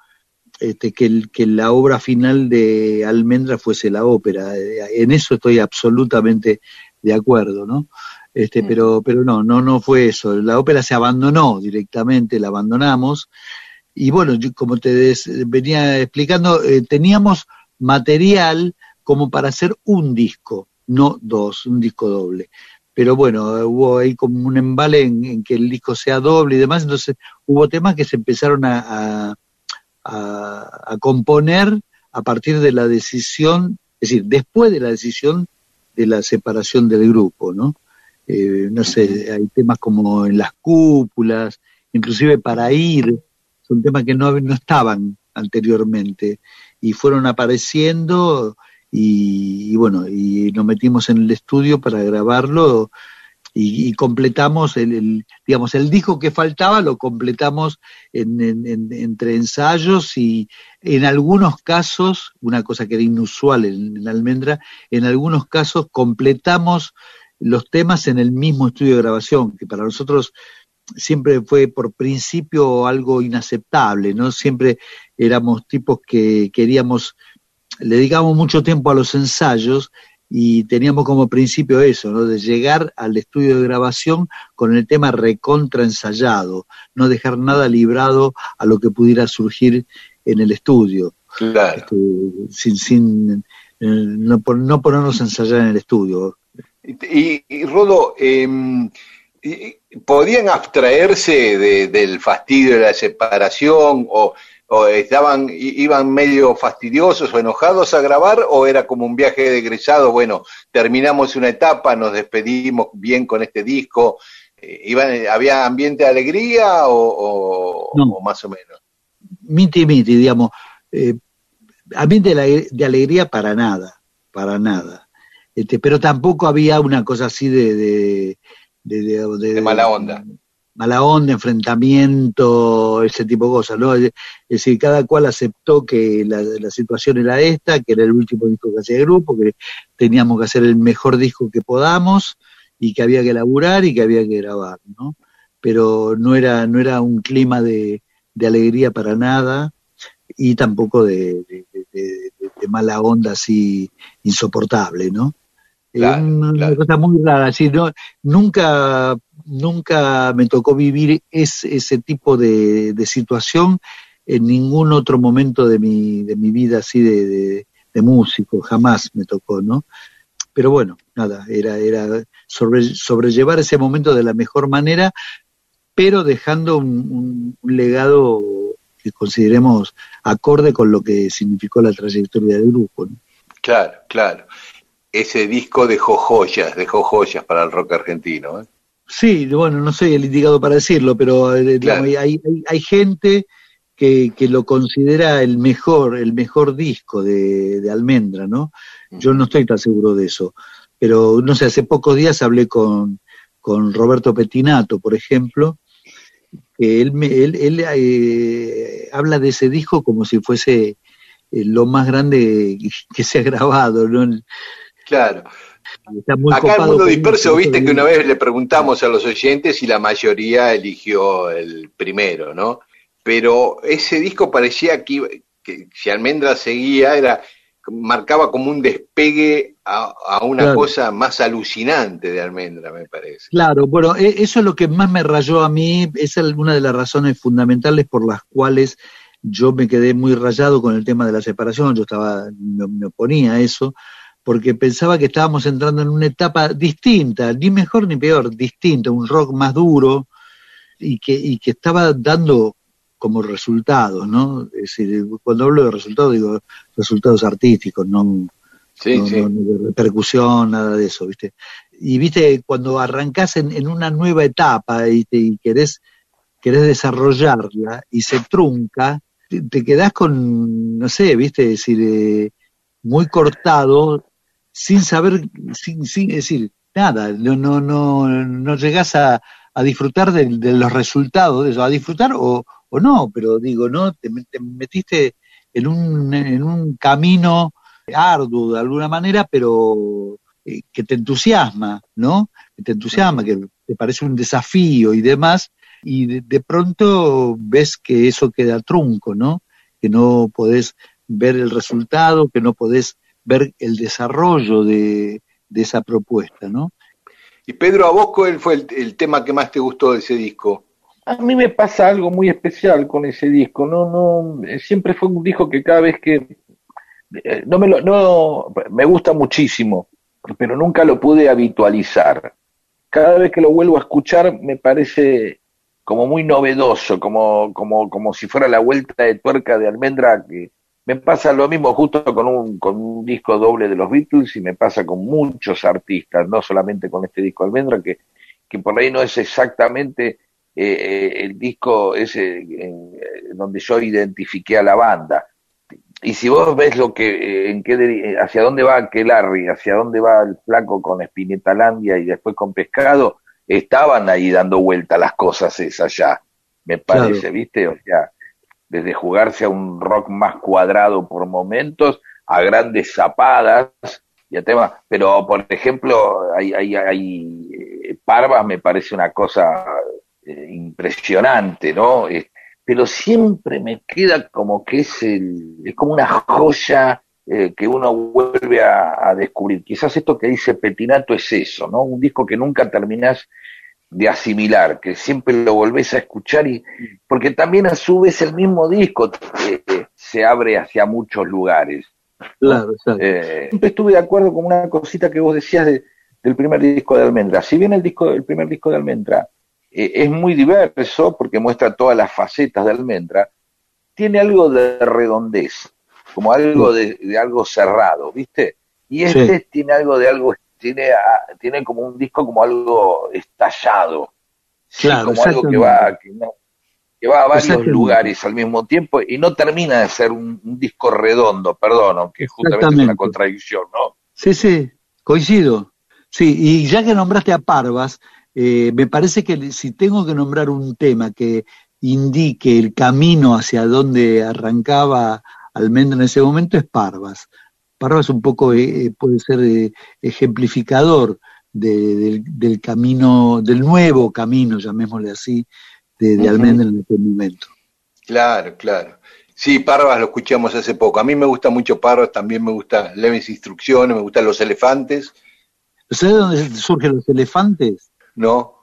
Speaker 2: este, que, que la obra final de Almendra fuese la ópera. En eso estoy absolutamente de acuerdo, ¿no? Este, mm. pero, pero no, no, no fue eso. La ópera se abandonó directamente, la abandonamos. Y bueno, yo, como te venía explicando, eh, teníamos material como para hacer un disco, no dos, un disco doble. pero bueno, hubo ahí como un embale en, que el disco sea doble y demás, entonces hubo temas que se empezaron a, a, componer a partir de la decisión, es decir, después de la decisión de la separación del grupo, ¿no? Eh, no sé, hay temas como en las cúpulas, inclusive para ir, son temas que no, no estaban anteriormente y fueron apareciendo y, bueno, y nos metimos en el estudio para grabarlo y, completamos el, digamos, el disco que faltaba lo completamos entre ensayos y en algunos casos, una cosa que era inusual en, en Almendra, en algunos casos completamos los temas en el mismo estudio de grabación, que para nosotros siempre fue por principio algo inaceptable, ¿no? Siempre éramos tipos que queríamos le dedicamos mucho tiempo a los ensayos y teníamos como principio eso, ¿no? de llegar al estudio de grabación con el tema recontra ensayado, no dejar nada librado a lo que pudiera surgir en el estudio.
Speaker 1: Claro. Este,
Speaker 2: sin, sin eh, no, no, ponernos a ensayar en el estudio.
Speaker 1: Y, Rodo, eh, ¿podían abstraerse del fastidio de la separación o o estaban, iban medio fastidiosos o enojados a grabar, o era como un viaje de egresado, bueno, terminamos una etapa, nos despedimos bien con este disco, eh, iban, ¿había ambiente de alegría o, más o menos?
Speaker 2: Miti, miti, digamos, eh, ambiente de, alegría para nada, para nada. Este, pero tampoco había una cosa así de, de,
Speaker 1: de mala onda
Speaker 2: mala onda, enfrentamiento, ese tipo de cosas, ¿no? Es decir, cada cual aceptó que la, situación era esta, que era el último disco que hacía el grupo, que teníamos que hacer el mejor disco que podamos y que había que laburar y que había que grabar, ¿no? Pero no era, no era un clima de, alegría para nada y tampoco de, mala onda así insoportable, ¿no? Una cosa muy rara, así, ¿no? nunca nunca me tocó vivir ese tipo de, situación en ningún otro momento de mi, de mi vida así de, músico, jamás me tocó, ¿no? Pero bueno, nada, era, era sobrellevar ese momento de la mejor manera, pero dejando un, legado que consideremos acorde con lo que significó la trayectoria del grupo. ¿no?
Speaker 1: Claro, claro. Ese disco dejó joyas, dejó joyas para el rock argentino. ¿eh?
Speaker 2: Sí, bueno, no soy el indicado para decirlo, pero eh, hay, hay, gente que, que, lo considera el mejor, el mejor disco de, de Almendra, ¿no? Yo no estoy tan seguro de eso. Pero, no sé, hace pocos días hablé con, con Roberto Petinato, por ejemplo, que él, me, él, él eh, habla de ese disco como si fuese eh, lo más grande que se ha grabado, ¿no?
Speaker 1: Claro. Acá en Mundo Disperso, viste que una vez le preguntamos a los oyentes y la mayoría eligió el primero, ¿no? Pero ese disco parecía que, si Almendra seguía, era marcaba como un despegue a, una cosa más alucinante de Almendra, me parece.
Speaker 2: Claro, bueno, e, eso es lo que más me rayó a mí, es una de las razones fundamentales por las cuales yo me quedé muy rayado con el tema de la separación, yo estaba, me oponía a eso, porque pensaba que estábamos entrando en una etapa distinta, ni mejor ni peor, distinta, un rock más duro y que, y que estaba dando como resultados, ¿no? Es decir, cuando hablo de resultados digo resultados artísticos, no, de repercusión, nada de eso, ¿viste? Y viste, cuando arrancás en, una nueva etapa y, y querés, querés desarrollarla y se trunca, te, quedás con, no sé, viste, es decir, eh, muy cortado sin saber, sin, sin decir nada, no, no, no, no llegás a, a disfrutar de, los resultados de eso, a disfrutar o, o no, pero digo, ¿no? Te, metiste en un, en un camino arduo de alguna manera, pero eh, que te entusiasma, ¿no? Que te entusiasma, que te parece un desafío y demás, y de, de pronto ves que eso queda trunco, ¿no? Que no podés ver el resultado, que no podés ver el desarrollo de, esa propuesta, ¿no?
Speaker 1: Y Pedro, ¿a vos cuál fue el, tema que más te gustó de ese disco?
Speaker 6: A mí me pasa algo muy especial con ese disco, no, no, siempre fue un disco que cada vez que eh, no me lo, no, me gusta muchísimo, pero nunca lo pude habitualizar.
Speaker 3: cada vez que lo vuelvo a escuchar me parece como muy novedoso, como, como, como si fuera la vuelta de tuerca de almendra, que me pasa lo mismo justo con un, con un disco doble de los Beatles y me pasa con muchos artistas, no solamente con este disco almendra, que, que por ahí no es exactamente eh, el disco ese en, donde yo identifiqué a la banda. Y si vos ves lo que, en qué, hacia dónde va Larry, hacia dónde va el flaco con Spinetta Landia y después con Pescado, estaban ahí dando vuelta las cosas esas ya, me parece, ¿viste? O sea, desde jugarse a un rock más cuadrado por momentos, a grandes zapadas y a temas, pero por ejemplo, hay, hay, eh, Parvas me parece una cosa eh, impresionante, ¿no? pero siempre me queda como que es, el, es como una joya eh, que uno vuelve a, descubrir. Quizás esto que dice Petinato es eso, ¿no? Un disco que nunca terminás de asimilar, que siempre lo volvés a escuchar y porque también a su vez el mismo disco eh, eh, se abre hacia muchos lugares. Claro, siempre estuve de acuerdo con una cosita que vos decías del primer disco de Almendra. Si bien el disco, el primer disco de Almendra es muy diverso porque muestra todas las facetas de Almendra, tiene algo de redondez como algo de, algo cerrado, ¿viste? Y este tiene algo de algo, tiene, tiene como un disco como algo estallado, claro, como algo que va, que, va a varios lugares al mismo tiempo y no termina de ser un, disco redondo, perdón, aunque justamente es una contradicción, ¿no?
Speaker 2: Sí, sí, coincido. Sí, y ya que nombraste a Parvas, eh, me parece que si tengo que nombrar un tema que indique el camino hacia donde arrancaba Almendra en ese momento es Parvas. Parvas un poco eh, eh, puede ser eh, ejemplificador del, camino, del nuevo camino, llamémosle así, de, Almendra en ese momento.
Speaker 7: Claro, claro. Sí, Parvas lo escuchamos hace poco. A mí me gusta mucho Parvas, también me gusta Leves Instrucciones, me gustan los elefantes.
Speaker 2: ¿Sabes dónde surgen los elefantes?
Speaker 7: No.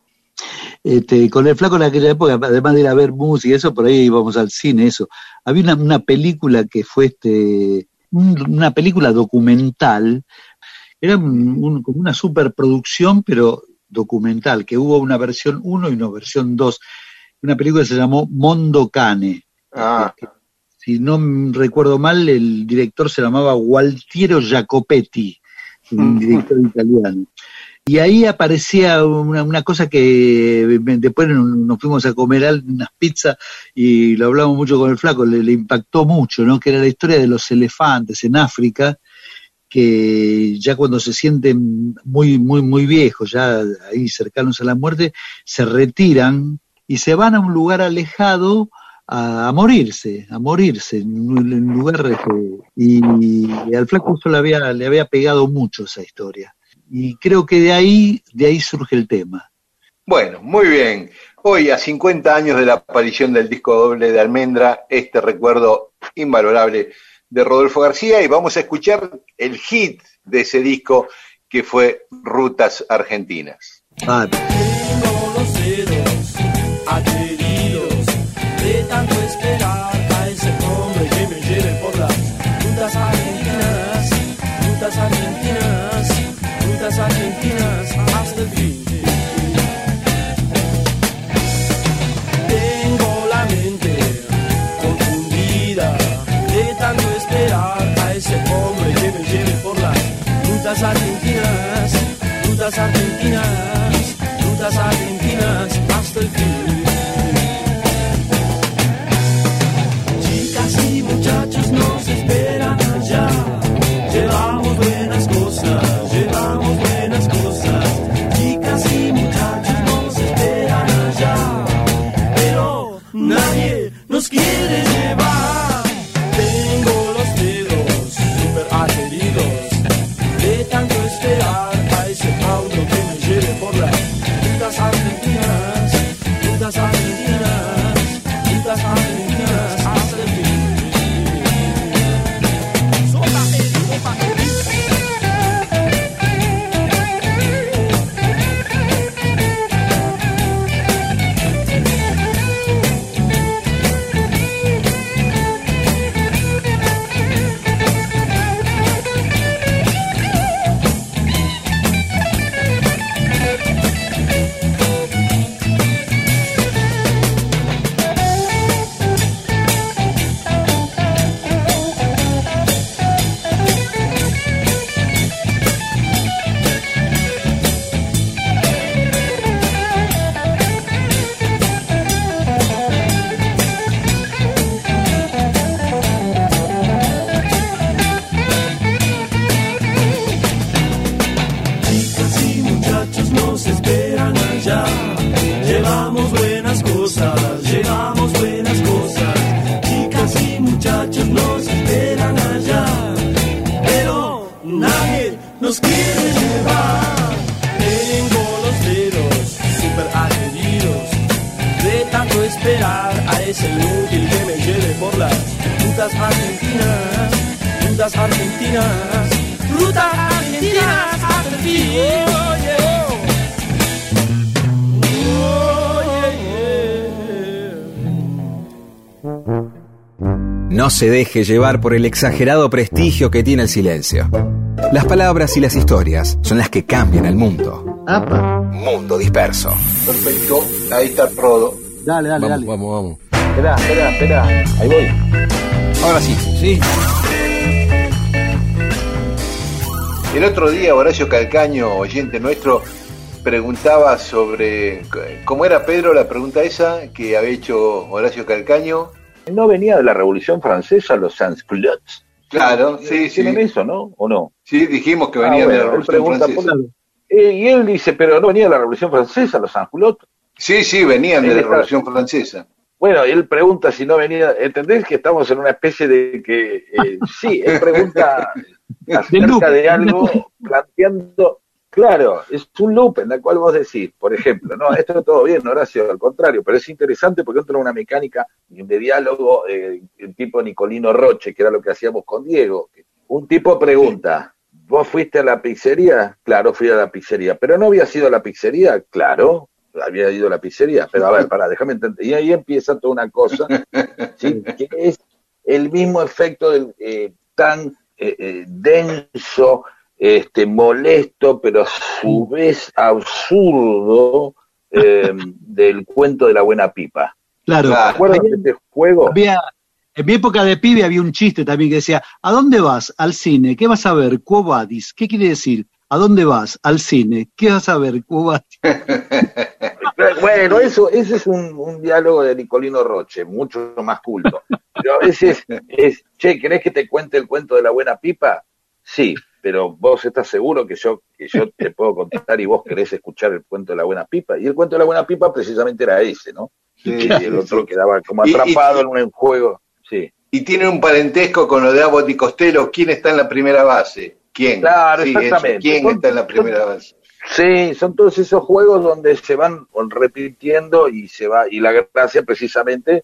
Speaker 2: Este, con el flaco en aquella época, además de ir a ver música y eso, por ahí íbamos al cine, eso. Había una, película que fue este, una película documental, era como una superproducción, pero documental, que hubo una versión 1 y una versión 2. Una película que se llamó Mondo Cane. Ah. si no recuerdo mal, el director se llamaba Gualtiero Jacopetti, un director italiano. Y ahí aparecía una, cosa que después nos fuimos a comer unas pizzas y lo hablamos mucho con el flaco, le, impactó mucho, ¿no? Que era la historia de los elefantes en África, que ya cuando se sienten muy, muy, muy viejos, ya ahí cercanos a la muerte, se retiran y se van a un lugar alejado a, morirse, a morirse, en un lugar... Y, y al flaco le había, le había pegado mucho esa historia y creo que de ahí, de ahí surge el tema.
Speaker 7: Bueno, muy bien. Hoy, a 50 años de la aparición del disco doble de Almendra, este recuerdo invalorable de Rodolfo García, y vamos a escuchar el hit de ese disco que fue Rutas Argentinas. Ah. Rutas argentinas, rutas argentinas, rutas argentinas hasta el fin. Chicas y muchachos nos esperan allá, llevamos buenas cosas. quiere
Speaker 4: se deje llevar por el exagerado prestigio que tiene el silencio. Las palabras y las historias son las que cambian el mundo.
Speaker 2: Apa.
Speaker 4: Mundo disperso.
Speaker 1: Perfecto, ahí está Rodo.
Speaker 2: Dale, dale,
Speaker 8: Vamos,
Speaker 2: dale.
Speaker 8: vamos, vamos.
Speaker 3: Espera, espera, espera. Ahí voy.
Speaker 8: Ahora sí, sí.
Speaker 1: El otro día Horacio Calcaño, oyente nuestro, preguntaba sobre cómo era Pedro la pregunta esa que había hecho Horacio Calcaño.
Speaker 3: ¿No venía de la Revolución Francesa los sans-culottes?
Speaker 1: Claro, sí, sí.
Speaker 3: ¿Tienen eso, no? ¿O no?
Speaker 1: Sí, dijimos que
Speaker 3: Ah,
Speaker 1: venía de
Speaker 3: bueno,
Speaker 1: la Revolución Francesa.
Speaker 3: por- Eh, y él dice, pero no venía de la Revolución Francesa los sans-culottes.
Speaker 1: Sí, sí, venían de la Revolución Francesa.
Speaker 3: Bueno, él pregunta si no venía, ¿entendés que estamos en una especie de que, eh, sí, él pregunta acerca de algo, planteando, claro, es un loop en el cual vos decís, por ejemplo, no, esto es todo bien, Horacio, al contrario, pero es interesante porque entra una mecánica de diálogo, eh, el tipo Nicolino Roche, que era lo que hacíamos con Diego. Un tipo pregunta, ¿vos fuiste a la pizzería? Claro, fui a la pizzería, pero no había sido a la pizzería, claro, había ido a la pizzería, pero a ver, pará, déjame entender. Y ahí empieza toda una cosa, ¿sí? que es el mismo efecto del, eh, tan eh, eh, denso, este, molesto, pero a su vez absurdo eh, del cuento de la buena pipa.
Speaker 2: Claro.
Speaker 3: ¿Te acuerdas de este juego?
Speaker 2: Había, en mi época de pibe había un chiste también que decía, ¿a dónde vas? Al cine. ¿Qué vas a ver? Quo vadis. ¿Qué quiere decir? ¿A dónde vas? Al cine. ¿Qué vas a ver? Quo vadis.
Speaker 3: Bueno, eso, ese es un, un diálogo de Nicolino Roche, mucho más culto. Pero a veces es, che, ¿querés que te cuente el cuento de la buena pipa? Sí, pero vos estás seguro que yo, que yo te puedo contar y vos querés escuchar el cuento de la buena pipa. Y el cuento de la buena pipa precisamente era ese, ¿no?
Speaker 1: Sí,
Speaker 3: y el otro quedaba como
Speaker 1: Y- y-
Speaker 3: atrapado en un juego. Sí.
Speaker 1: Y tiene un parentesco con lo de Abbott y Costello. ¿Quién está en la primera base? ¿Quién?
Speaker 3: Claro,
Speaker 1: Sí, eso.
Speaker 3: exactamente.
Speaker 1: ¿Quién está en la primera base?
Speaker 3: Sí, son todos esos juegos donde se van repitiendo y se va, y la gracia precisamente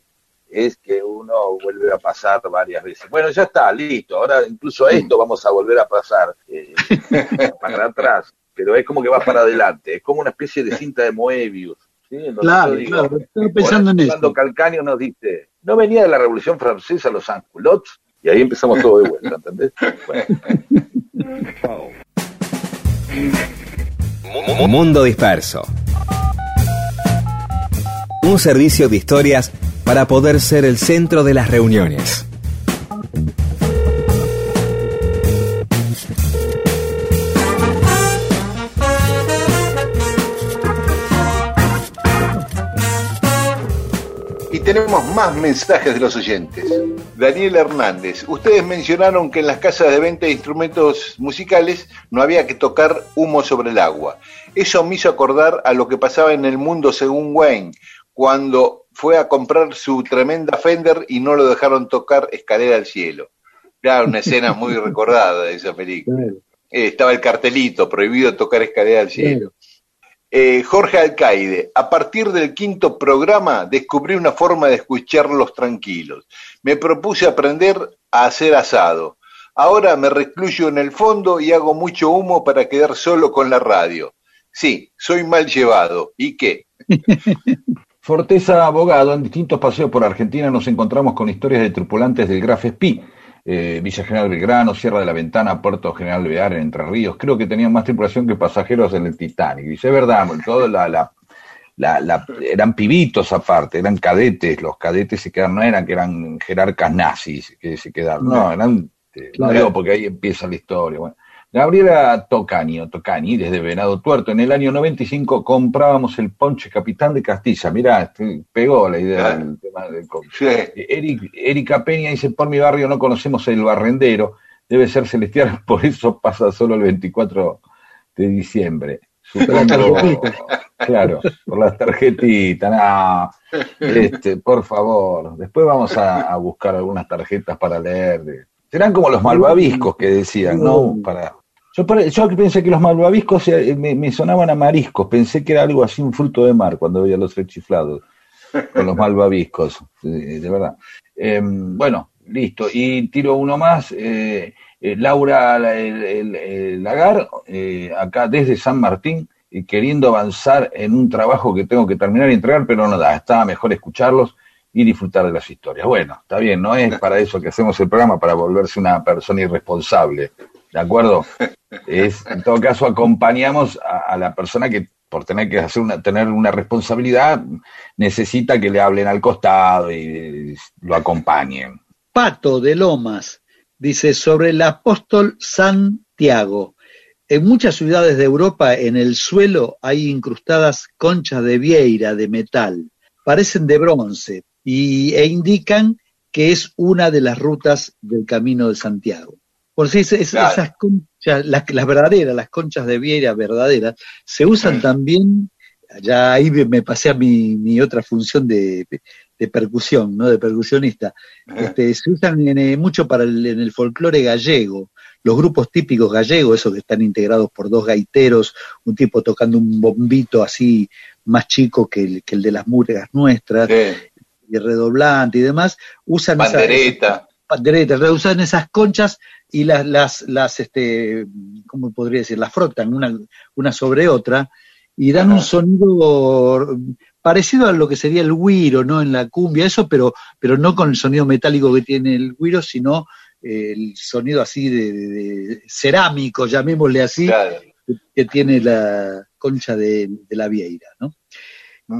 Speaker 3: es que uno vuelve a pasar varias veces. Bueno, ya está, listo. Ahora incluso esto vamos a volver a pasar eh, para atrás, pero es como que va para adelante. Es como una especie de cinta de Moebius. ¿sí?
Speaker 2: Claro,
Speaker 3: digo,
Speaker 2: claro. Estaba pensando en eso.
Speaker 3: Cuando Calcaño nos dice, no venía de la Revolución Francesa los sans-culottes, y ahí empezamos todo de vuelta, ¿entendés? Bueno.
Speaker 4: Mu- Mundo disperso. Un servicio de historias para poder ser el centro de las reuniones.
Speaker 1: Y tenemos más mensajes de los oyentes. Daniel Hernández, ustedes mencionaron que en las casas de venta de instrumentos musicales no había que tocar humo sobre el agua. Eso me hizo acordar a lo que pasaba en el mundo según Wayne, cuando fue a comprar su tremenda Fender y no lo dejaron tocar Escalera al Cielo. Era una escena muy recordada de esa película. Eh, estaba el cartelito, prohibido tocar Escalera al Cielo. Eh, Jorge Alcaide, a partir del quinto programa descubrí una forma de escucharlos tranquilos. Me propuse aprender a hacer asado. Ahora me recluyo en el fondo y hago mucho humo para quedar solo con la radio. Sí, soy mal llevado. ¿Y qué?
Speaker 9: Forteza Abogado, en distintos paseos por Argentina nos encontramos con historias de tripulantes del Graf Spee, eh, Villa General Belgrano, Sierra de la Ventana, Puerto General Bear, en Entre Ríos. Creo que tenían más tripulación que pasajeros en el Titanic. Dice, es verdad, todo la, la, la, la- eran pibitos aparte, eran cadetes. Los cadetes se quedaron, no eran que eran jerarcas nazis que se quedaron, no, eran, eh, no digo porque ahí empieza la historia. Bueno. Gabriela Tocani, o Tocani, desde Venado Tuerto, en el año 95 comprábamos el ponche Capitán de Castilla. Mirá, pegó la idea del tema del
Speaker 1: Sí.
Speaker 9: Eric, Erika Peña dice, por mi barrio no conocemos el barrendero, debe ser celestial, por eso pasa solo el 24 de diciembre. Supongo, claro, por las tarjetitas, no, este, por favor, después vamos a, a buscar algunas tarjetas para leer. de- serán como los malvaviscos que decían, ¿no? Para, yo, yo pensé que los malvaviscos eh, me, me sonaban a mariscos, pensé que era algo así, un fruto de mar, cuando veía los rechiflados.
Speaker 3: con los malvaviscos, de, verdad. Em, bueno, listo. Y tiro uno más. Eh, eh, Laura el- el- el Lagar, eh, acá desde San Martín, y queriendo avanzar en un trabajo que tengo que terminar y entregar, pero no da, está mejor escucharlos y disfrutar de las historias. Bueno, está bien, no es para eso que hacemos el programa, para volverse una persona irresponsable, ¿de acuerdo? Es, en todo caso, acompañamos a, la persona que por tener que hacer una, tener una responsabilidad, necesita que le hablen al costado y lo acompañen.
Speaker 2: Pato de Lomas dice sobre el apóstol Santiago. En muchas ciudades de Europa, en el suelo hay incrustadas conchas de vieira de metal. Parecen de bronce y, e indican que es una de las rutas del camino de Santiago. Por si es- es-
Speaker 1: Claro.
Speaker 2: esas conchas, las, las verdaderas, las conchas de vieira verdaderas, se usan también, ya ahí me pasé a mi, mi otra función de, de percusión, ¿no? De percusionista. Este, se usan en, eh, mucho para el, en el folclore gallego. Los grupos típicos gallegos, esos que están integrados por dos gaiteros, un tipo tocando un bombito así más chico que el, que el de las murgas nuestras,
Speaker 1: Sí,
Speaker 2: y redoblante y demás, usan esa-
Speaker 1: Bandereta.
Speaker 2: panderetas, usan esas conchas y las, las, las, este, ¿cómo podría decir? Las frotan una, una sobre otra y dan
Speaker 1: Ajá.
Speaker 2: un sonido parecido a lo que sería el güiro, ¿no? En la cumbia, eso, pero, pero no con el sonido metálico que tiene el güiro, sino eh, el sonido así de, de- de cerámico, llamémosle así,
Speaker 1: Claro.
Speaker 2: que tiene la concha de, de la vieira, ¿no?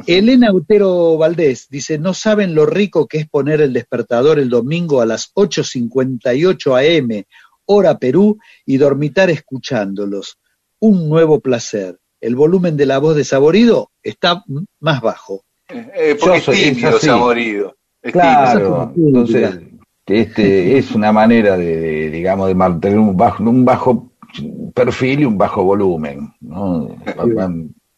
Speaker 2: Elena Utero Valdés dice, no saben lo rico que es poner el despertador el domingo a las 8.58 am, hora Perú, y dormitar escuchándolos. Un nuevo placer. El volumen de la voz de Saborido está más bajo.
Speaker 1: Eh, porque
Speaker 3: Yo soy-
Speaker 1: es tímido. Saborido. Es
Speaker 3: Claro,
Speaker 2: tímido.
Speaker 3: entonces este es una manera de, de, digamos de mantener un bajo un bajo perfil y un bajo volumen, ¿no?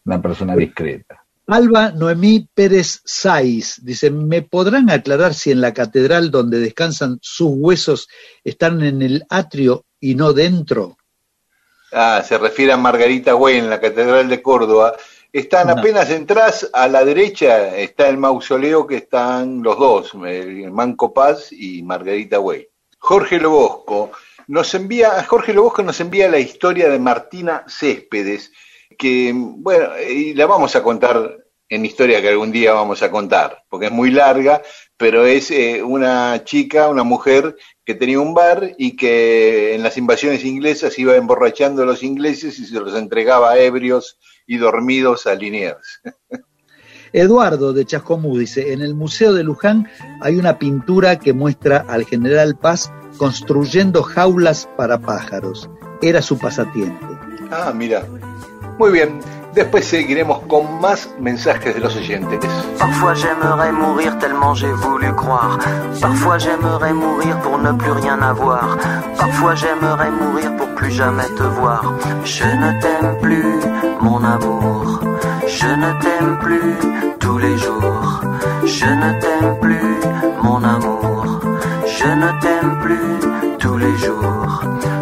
Speaker 3: Una persona discreta.
Speaker 2: Alba Noemí Pérez Saiz dice, ¿me podrán aclarar si en la catedral donde descansan sus huesos están en el atrio y no dentro?
Speaker 1: Ah, se refiere a Margarita Güey en la Catedral de Córdoba. Están
Speaker 2: No.
Speaker 1: apenas entras a la derecha, está el mausoleo que están los dos, el Manco Paz y Margarita Güey. Jorge Lobosco nos envía, Jorge Lobosco nos envía la historia de Martina Céspedes, que, bueno, y la vamos a contar en historia que algún día vamos a contar, porque es muy larga, pero es eh, una chica, una mujer que tenía un bar y que en las invasiones inglesas iba emborrachando a los ingleses y se los entregaba ebrios y dormidos a Liniers.
Speaker 2: Eduardo de Chascomú dice, en el Museo de Luján hay una pintura que muestra al general Paz construyendo jaulas para pájaros. Era su pasatiempo.
Speaker 1: Ah, mira. Muy bien, después seguiremos con más mensajes de los oyentes.
Speaker 10: Parfois j'aimerais mourir tellement j'ai voulu croire. Parfois j'aimerais mourir pour ne plus rien avoir. Parfois j'aimerais mourir pour plus jamais te voir. Je ne t'aime plus, mon amour. Je ne t'aime plus tous les jours. Je ne t'aime plus, mon amour. Je ne t'aime plus tous les jours.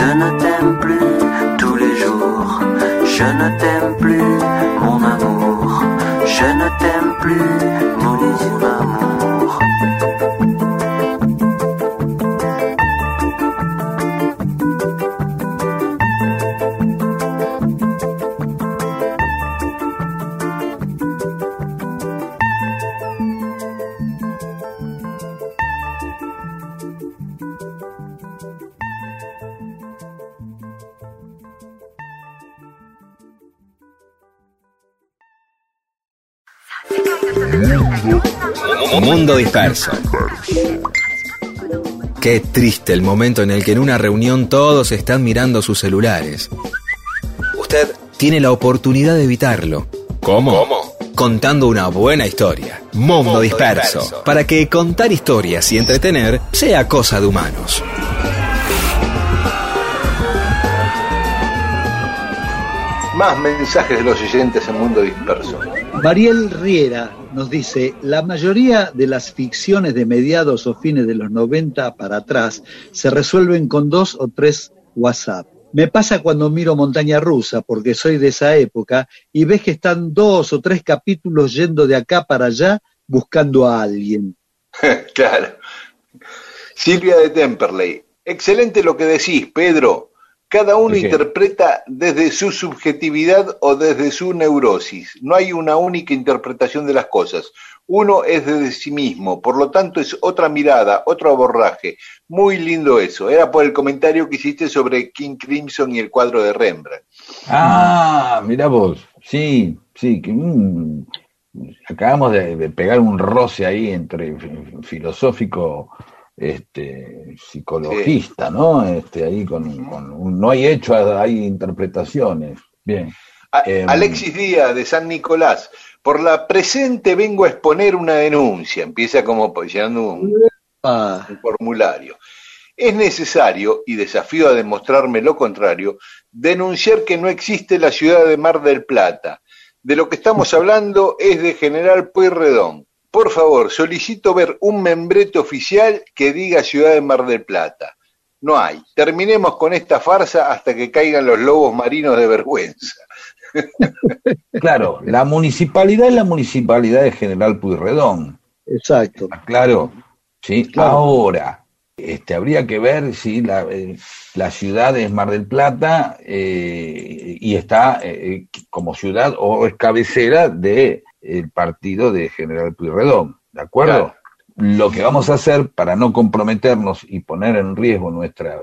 Speaker 10: Je ne t'aime plus tous les jours. Je ne t'aime plus, mon amour. Je ne t'aime plus, mon amour.
Speaker 4: Mundo disperso. Qué triste el momento en el que en una reunión todos están mirando sus celulares. Usted tiene la oportunidad de evitarlo. ¿Cómo? contando una buena historia. Mundo disperso. Para que contar historias y entretener sea cosa de humanos.
Speaker 1: Más mensajes de los oyentes en Mundo Disperso.
Speaker 2: Mariel Riera nos dice, la mayoría de las ficciones de mediados o fines de los 90 para atrás se resuelven con dos o tres WhatsApp. Me pasa cuando miro Montaña Rusa, porque soy de esa época, y ves que están dos o tres capítulos yendo de acá para allá buscando a alguien.
Speaker 1: claro. Silvia de Temperley. Excelente lo que decís, Pedro. Cada uno interpreta desde su subjetividad o desde su neurosis. No hay una única interpretación de las cosas. Uno es desde sí mismo, por lo tanto es otra mirada, otro abordaje. Muy lindo eso. Era por el comentario que hiciste sobre King Crimson y el cuadro de Rembrandt.
Speaker 3: Ah, mira vos, sí, sí, que mm, acabamos de, de pegar un roce ahí entre fi- filosófico, este, psicologista, ¿no? Este, ahí con, con un- no hay hecho, hay interpretaciones. Bien.
Speaker 1: A-
Speaker 3: Em.
Speaker 1: Alexis Díaz de San Nicolás. Por la presente vengo a exponer una denuncia. Empieza como llenando un,
Speaker 2: Ah,
Speaker 1: un formulario. Es necesario, y desafío a demostrarme lo contrario, denunciar que no existe la ciudad de Mar del Plata. De lo que estamos hablando es de General Pueyrredón. Por favor, solicito ver un membrete oficial que diga ciudad de Mar del Plata. No hay. Terminemos con esta farsa hasta que caigan los lobos marinos de vergüenza.
Speaker 3: Claro, la municipalidad es la municipalidad de General Pueyrredón.
Speaker 2: exacto.
Speaker 3: ¿Está claro? Sí,
Speaker 2: Claro.
Speaker 3: ahora, este, habría que ver si la, eh, la ciudad es Mar del Plata eh, y está eh, como ciudad o es cabecera del partido de General Pueyrredón, ¿de acuerdo?
Speaker 1: Claro.
Speaker 3: Lo que vamos a hacer para no comprometernos y poner en riesgo nuestro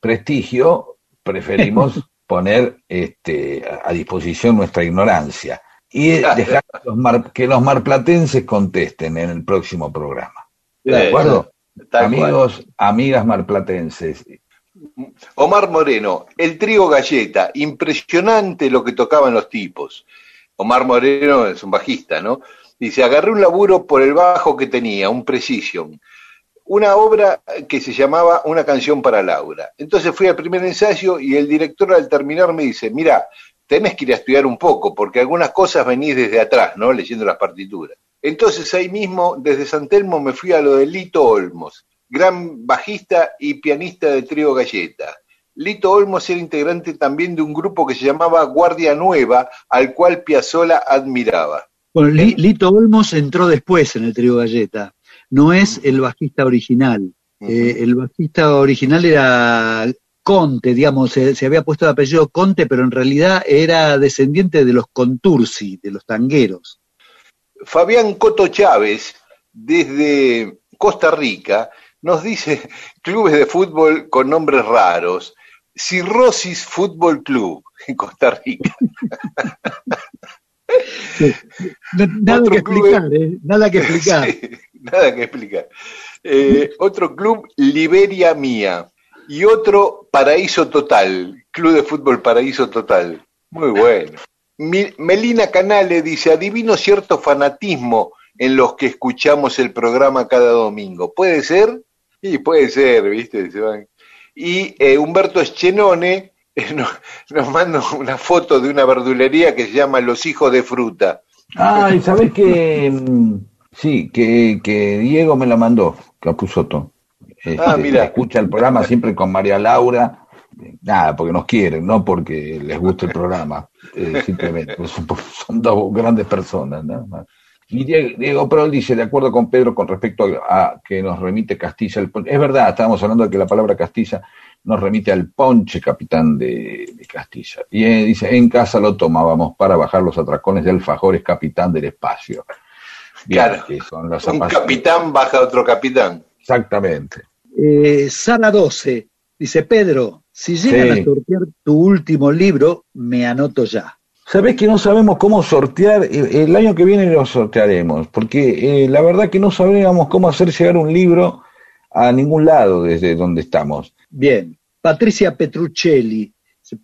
Speaker 3: prestigio, preferimos poner este, a disposición nuestra ignorancia y
Speaker 1: Claro.
Speaker 3: dejar que los, mar- que los marplatenses contesten en el próximo programa. ¿De
Speaker 1: Eh,
Speaker 3: acuerdo?
Speaker 1: tal
Speaker 3: Amigos, amigas marplatenses.
Speaker 1: Omar Moreno, el trío galleta, impresionante lo que tocaban los tipos. Omar Moreno es un bajista, ¿no? Dice, agarré un laburo por el bajo que tenía, un Precision, una obra que se llamaba Una canción para Laura. Entonces fui al primer ensayo y el director al terminar me dice, mira, tenés que ir a estudiar un poco, porque algunas cosas venís desde atrás, ¿no? Leyendo las partituras. Entonces ahí mismo, desde San Telmo, me fui a lo de Lito Olmos, gran bajista y pianista de Trío Galleta. Lito Olmos era integrante también de un grupo que se llamaba Guardia Nueva, al cual Piazzolla admiraba.
Speaker 2: Bueno, Li- Lito Olmos entró después en el trío Galleta. No es el bajista original. Eh, el bajista original era Conte, digamos, se, se había puesto el apellido Conte, pero en realidad era descendiente de los Contursi, de los tangueros.
Speaker 1: Fabián Coto Chávez, desde Costa Rica, nos dice clubes de fútbol con nombres raros. Cirrosis Fútbol Club en Costa Rica.
Speaker 2: No- nada que
Speaker 1: club
Speaker 2: explicar, ¿eh? Nada que explicar.
Speaker 1: Sí, nada que explicar. Eh, otro club, Liberia Mía. Y otro, Paraíso Total, Club de Fútbol Paraíso Total. Muy bueno. Mi- Melina Canale dice, adivino cierto fanatismo en los que escuchamos el programa cada domingo. ¿Puede ser? Sí, puede ser, ¿viste? Se van. Y eh, Humberto Eschenone eh, nos, nos manda una foto de una verdulería que se llama Los Hijos de Fruta.
Speaker 3: Ah, y sabés que mm, sí, que, que Diego me la mandó, Capusotto. Este,
Speaker 1: Ah, mira.
Speaker 3: Escucha el programa siempre con María Laura. Nada, porque nos quieren, no porque les guste el programa. eh, simplemente, son, son dos grandes personas, nada más. Y Diego, Prol dice, de acuerdo con Pedro, con respecto a, que nos remite Castilla, el pon- es verdad, estábamos hablando de que la palabra Castilla nos remite al ponche capitán de, de Castilla. Y eh, dice, en casa lo tomábamos para bajar los atracones de alfajores capitán del espacio. Bien,
Speaker 1: Claro.
Speaker 3: que son los
Speaker 1: Un capitán baja a otro capitán.
Speaker 3: Exactamente.
Speaker 2: Eh, Sara 12 dice, Pedro, si llegan
Speaker 3: Sí.
Speaker 2: a sortear tu último libro, me anoto ya.
Speaker 3: Sabés que no sabemos cómo sortear, eh, el año que viene lo sortearemos, porque eh, la verdad que no sabríamos cómo hacer llegar un libro a ningún lado desde donde estamos.
Speaker 2: Bien, Patricia Petruccelli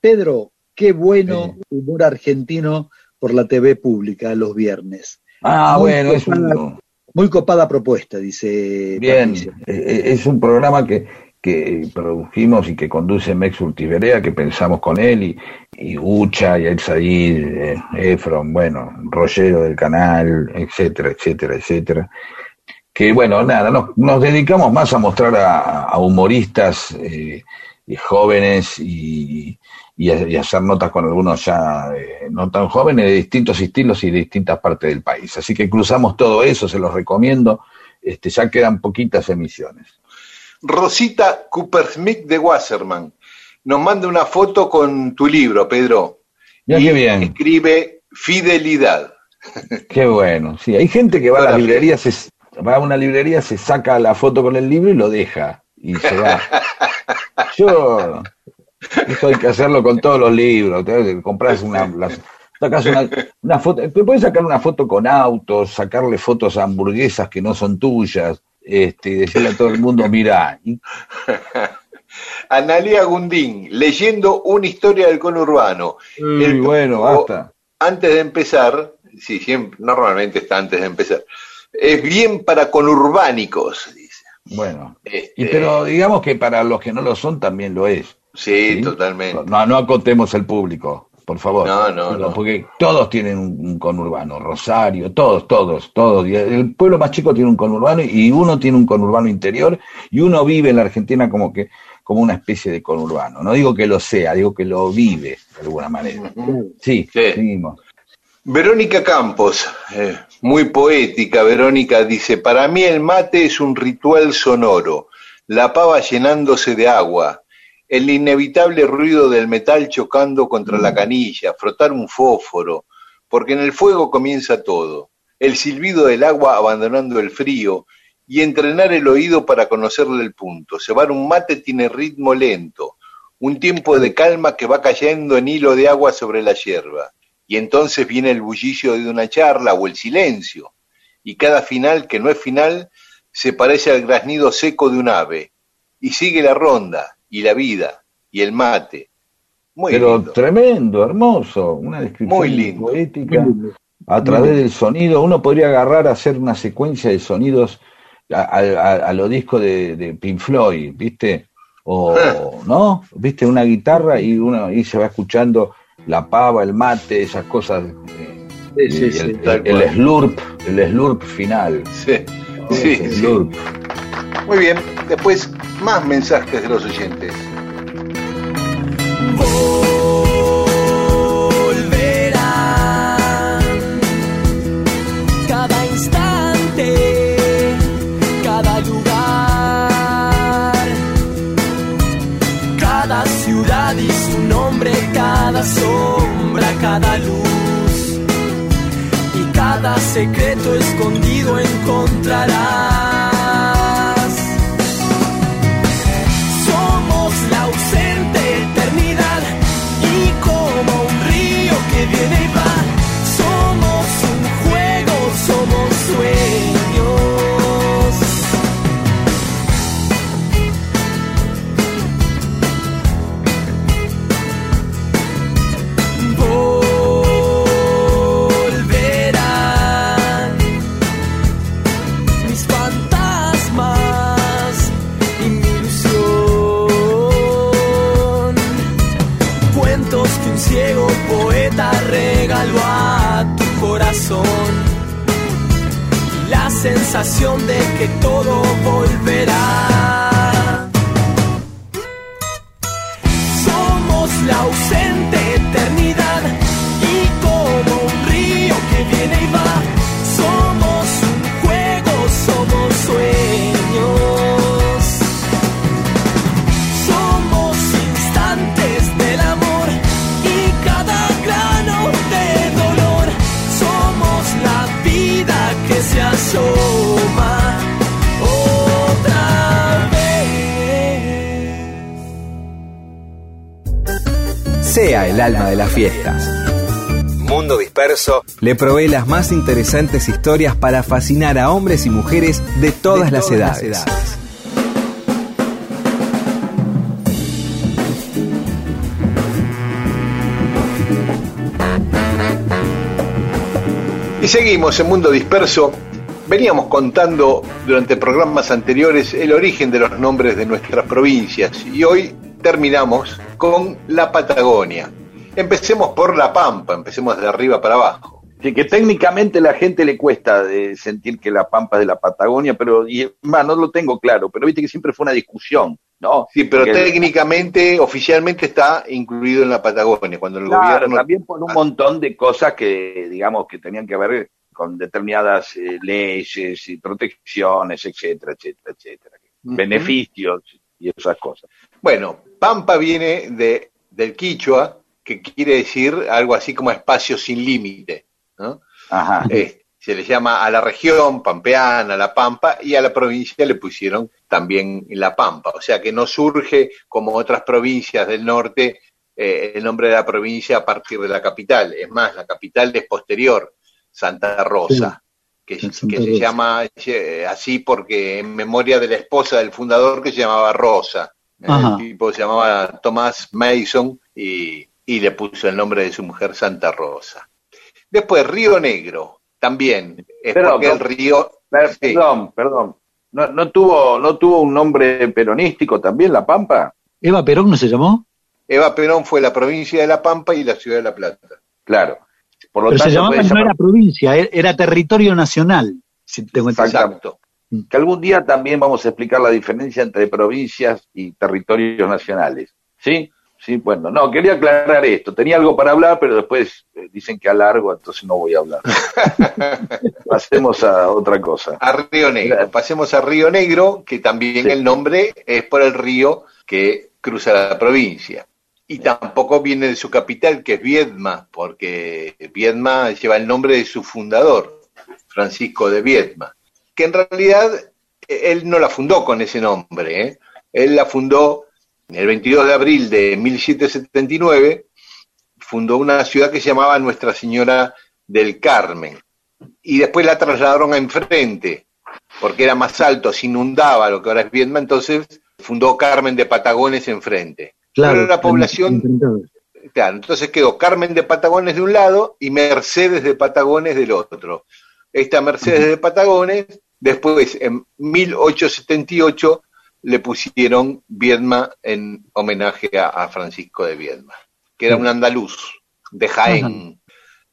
Speaker 2: Pedro, qué bueno
Speaker 3: Sí.
Speaker 2: humor argentino por la TV pública los viernes.
Speaker 3: Ah,
Speaker 2: Muy
Speaker 3: bueno, es
Speaker 2: copada-
Speaker 3: un,
Speaker 2: Muy copada propuesta, dice
Speaker 3: bien,
Speaker 2: Patricia.
Speaker 3: eh, es un programa que, que produjimos y que conduce Mex Urtiberea, que pensamos con él, y, y Ucha, y El Said, eh, Efron, bueno, Rollero del canal, etcétera, etcétera, etcétera. Que bueno, nada, nos, dedicamos más a mostrar a, humoristas eh, jóvenes y, y, a- hacer notas con algunos ya eh, no tan jóvenes de distintos estilos y de distintas partes del país. Así que cruzamos todo eso, se los recomiendo. Este, ya quedan poquitas emisiones.
Speaker 1: Rosita Coopersmith de Wasserman nos manda una foto con tu libro, Pedro.
Speaker 3: Ya,
Speaker 1: y
Speaker 3: qué bien.
Speaker 1: escribe Fidelidad.
Speaker 3: Qué bueno. Sí, hay gente que va a
Speaker 1: la
Speaker 3: librerías, se, va a una librería, se saca la foto con el libro y lo deja. Y se va. Yo, eso hay que hacerlo con todos los libros. Te compras una, las- sacas una, una foto, te puedes sacar una foto con autos, sacarle fotos a hamburguesas que no son tuyas, este, y decirle a todo el mundo, mira, y
Speaker 1: Analia Gundín, leyendo una historia del conurbano.
Speaker 3: Uy,
Speaker 1: El-
Speaker 3: bueno, basta.
Speaker 1: Antes de empezar, sí, siempre, normalmente está antes de empezar, es bien para conurbánicos, dice.
Speaker 3: Bueno,
Speaker 1: Este,
Speaker 3: y pero digamos que para los que no lo son también lo es.
Speaker 1: sí,
Speaker 3: ¿sí?
Speaker 1: totalmente.
Speaker 3: No, no acotemos el público, por favor.
Speaker 1: No, no, no.
Speaker 3: Porque todos tienen un, un conurbano, Rosario, todos, todos, todos. El pueblo más chico tiene un conurbano y uno tiene un conurbano interior y uno vive en la Argentina como que como una especie de conurbano. No digo que lo sea, digo que lo vive de alguna manera. Sí,
Speaker 1: Sí.
Speaker 3: seguimos.
Speaker 1: Verónica Campos, eh, muy poética, Verónica dice, para mí el mate es un ritual sonoro, la pava llenándose de agua, el inevitable ruido del metal chocando contra la canilla, frotar un fósforo, porque en el fuego comienza todo, el silbido del agua abandonando el frío y entrenar el oído para conocerle el punto. Cebar un mate tiene ritmo lento, un tiempo de calma que va cayendo en hilo de agua sobre la hierba. Y entonces viene el bullicio de una charla o el silencio, y cada final que no es final se parece al graznido seco de un ave, y sigue la ronda, y la vida, y el mate. Muy
Speaker 3: Pero
Speaker 1: lindo.
Speaker 3: tremendo, hermoso, una descripción
Speaker 1: Muy lindo.
Speaker 3: poética. A través del sonido, uno podría agarrar a hacer una secuencia de sonidos a, a- a lo disco de, de Pink Floyd, ¿viste? O, ¿no? ¿Viste? Una guitarra y uno y se va escuchando la pava, el mate, esas cosas. eh,
Speaker 2: Sí,
Speaker 3: y
Speaker 2: sí,
Speaker 3: el,
Speaker 2: sí.
Speaker 3: el- slurp, el slurp final.
Speaker 1: Sí, sí,
Speaker 3: El
Speaker 1: sí. Muy bien, después más mensajes de los oyentes.
Speaker 11: volverán. Cada instante, cada lugar, cada ciudad y su nombre, cada sombra, cada luz y cada secreto escondido encontrarás. Sensación de que todo volverá.
Speaker 4: Sea el alma de las fiestas. Mundo Disperso le provee las más interesantes historias para fascinar a hombres y mujeres de todas, las, edades.
Speaker 1: Y seguimos en Mundo Disperso. Veníamos contando durante programas anteriores el origen de los nombres de nuestras provincias y hoy terminamos con la Patagonia. Empecemos por La Pampa, empecemos de arriba para abajo.
Speaker 3: Sí, que técnicamente la gente le cuesta de sentir que La Pampa es de la Patagonia, pero y, más, no lo tengo claro, pero viste que siempre fue una discusión, ¿no?
Speaker 1: Sí, pero
Speaker 3: Porque-
Speaker 1: técnicamente, oficialmente está incluido en la Patagonia. Cuando el
Speaker 3: Claro,
Speaker 1: gobierno
Speaker 3: también por un montón de cosas que, digamos, que tenían que ver con determinadas eh, leyes y protecciones, etcétera, etcétera, etcétera. Beneficios y esas cosas.
Speaker 1: Bueno, Pampa viene de, del quichua, que quiere decir algo así como espacio sin límite. ¿no?
Speaker 3: Ajá.
Speaker 1: Eh, se le llama a la región pampeana, la Pampa, y a la provincia le pusieron también la Pampa. O sea que no surge como otras provincias del norte eh, el nombre de la provincia a partir de la capital. Es más, la capital es posterior, Santa Rosa, que,
Speaker 2: Santa
Speaker 1: que se llama eh, así porque en memoria de la esposa del fundador que se llamaba Rosa. Eh,
Speaker 2: Ajá.
Speaker 1: El tipo se llamaba Thomas Mason y, y le puso el nombre de su mujer Santa Rosa. Después, Río Negro, también. Es porque el río.
Speaker 3: Per-
Speaker 1: sí.
Speaker 3: Perdón, perdón. ¿No, no tuvo, ¿No tuvo un nombre peronístico también, La Pampa?
Speaker 2: Eva Perón no se llamó,
Speaker 1: Eva Perón fue la provincia de La Pampa y la ciudad de La Plata.
Speaker 3: Claro. Por lo
Speaker 2: pero se
Speaker 3: tanto,
Speaker 2: llamaba,
Speaker 3: puede
Speaker 2: no
Speaker 3: llamar-
Speaker 2: era provincia, era territorio nacional. Si tengo entendido.
Speaker 1: Exacto.
Speaker 3: Que algún día también vamos a explicar la diferencia entre provincias y territorios nacionales. ¿Sí? Sí, bueno, no, quería aclarar esto. Tenía algo para hablar, pero después eh, dicen que alargo, entonces no voy a hablar. Pasemos a otra cosa.
Speaker 1: A Río Negro. Pasemos a Río Negro, que también
Speaker 3: Sí.
Speaker 1: el nombre es por el río que cruza la provincia. Y tampoco viene de su capital, que es Viedma, porque Viedma lleva el nombre de su fundador, Francisco de Viedma, que en realidad eh, él no la fundó con ese nombre, ¿eh? él la fundó el 22 de abril de 1779, fundó una ciudad que se llamaba Nuestra Señora del Carmen, y después la trasladaron a enfrente, porque era más alto, se inundaba lo que ahora es Viedma, entonces fundó Carmen de Patagones enfrente.
Speaker 2: Claro.
Speaker 1: Pero la población. Claro, entonces quedó Carmen de Patagones de un lado y Mercedes de Patagones del otro. Esta Mercedes de Patagones, después en 1878 le pusieron Viedma en homenaje a, a Francisco de Viedma, que era un andaluz de Jaén.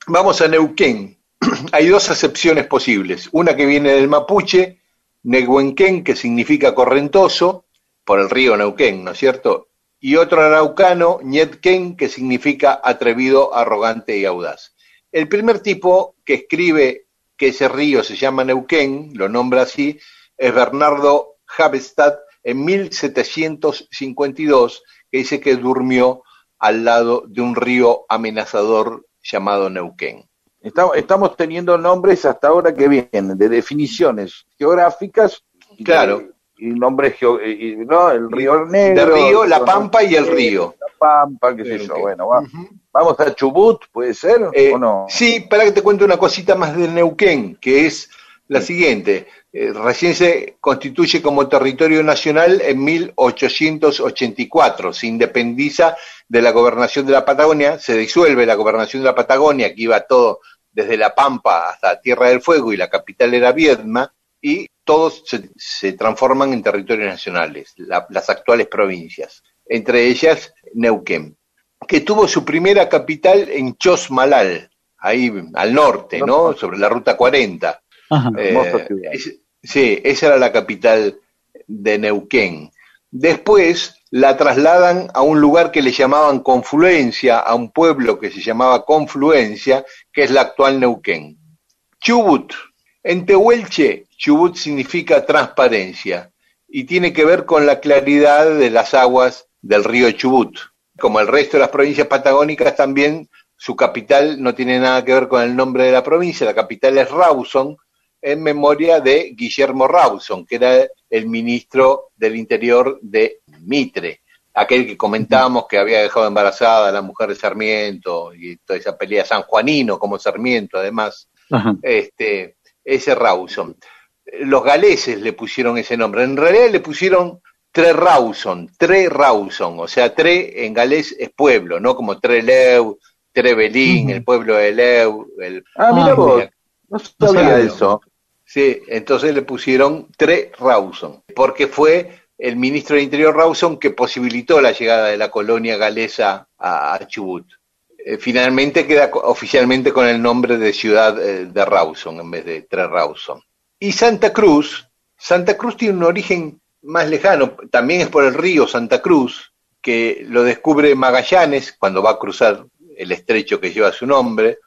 Speaker 1: Vamos a Neuquén. Hay dos acepciones posibles. Una que viene del mapuche, Nehuenquén, que significa correntoso, por el río Neuquén, ¿no es cierto? y otro araucano, Ñetken, que significa atrevido, arrogante y audaz. El primer tipo que escribe que ese río se llama Neuquén, lo nombra así, es Bernardo Havestad en 1752, que dice que durmió al lado de un río amenazador llamado Neuquén.
Speaker 3: Estamos, teniendo nombres hasta ahora que vienen de definiciones geográficas y,
Speaker 1: Claro.
Speaker 3: y nombres, y- ¿no? El río Negro.
Speaker 1: De río, la. Pampa y el río.
Speaker 3: La Pampa, qué sé yo. Bueno, va-. Vamos a Chubut, ¿puede ser?
Speaker 1: Eh,
Speaker 3: ¿O no?
Speaker 1: Sí, para que te cuente una cosita más de Neuquén, que es la siguiente. Eh, recién se constituye como territorio nacional en 1884, se independiza de la gobernación de la Patagonia, se disuelve la gobernación de la Patagonia, que iba todo desde La Pampa hasta Tierra del Fuego y la capital era Viedma, y todos se, se transforman en territorios nacionales, la- las actuales provincias, entre ellas Neuquén que tuvo su primera capital en Chosmalal, ahí al norte, ¿no? Sobre la ruta 40.
Speaker 2: Ajá.
Speaker 1: Eh, es- sí, esa era la capital de Neuquén. Después la trasladan a un lugar que le llamaban Confluencia, a un pueblo que se llamaba Confluencia, que es la actual Neuquén. Chubut. En Tehuelche, Chubut significa transparencia y tiene que ver con la claridad de las aguas del río Chubut. Como el resto de las provincias patagónicas también, su capital no tiene nada que ver con el nombre de la provincia, la capital es Rawson, en memoria de Guillermo Rawson, que era el ministro del Interior de Mitre, aquel que comentábamos que había dejado embarazada a la mujer de Sarmiento y toda esa pelea San Juanino como Sarmiento, además
Speaker 2: Ajá.
Speaker 1: este, ese Rawson. Los galeses le pusieron ese nombre. En realidad le pusieron Tre Rawson, Tre Rawson, o sea, Tre en galés es pueblo, ¿no? Como Treleu, Trevelín,
Speaker 2: Ujú.
Speaker 1: el pueblo de Leu. El,
Speaker 3: Ah, mira vos. No sabía eso.
Speaker 1: Sí, entonces le pusieron Tre Rawson, porque fue el ministro del Interior Rawson que posibilitó la llegada de la colonia galesa a, a Chubut. Eh, finalmente queda oficialmente con el nombre de ciudad eh, de Rawson en vez de Tre Rawson. Y Santa Cruz, Santa Cruz tiene un origen más lejano, también es por el río Santa Cruz, que lo descubre Magallanes cuando va a cruzar el estrecho que lleva su nombre,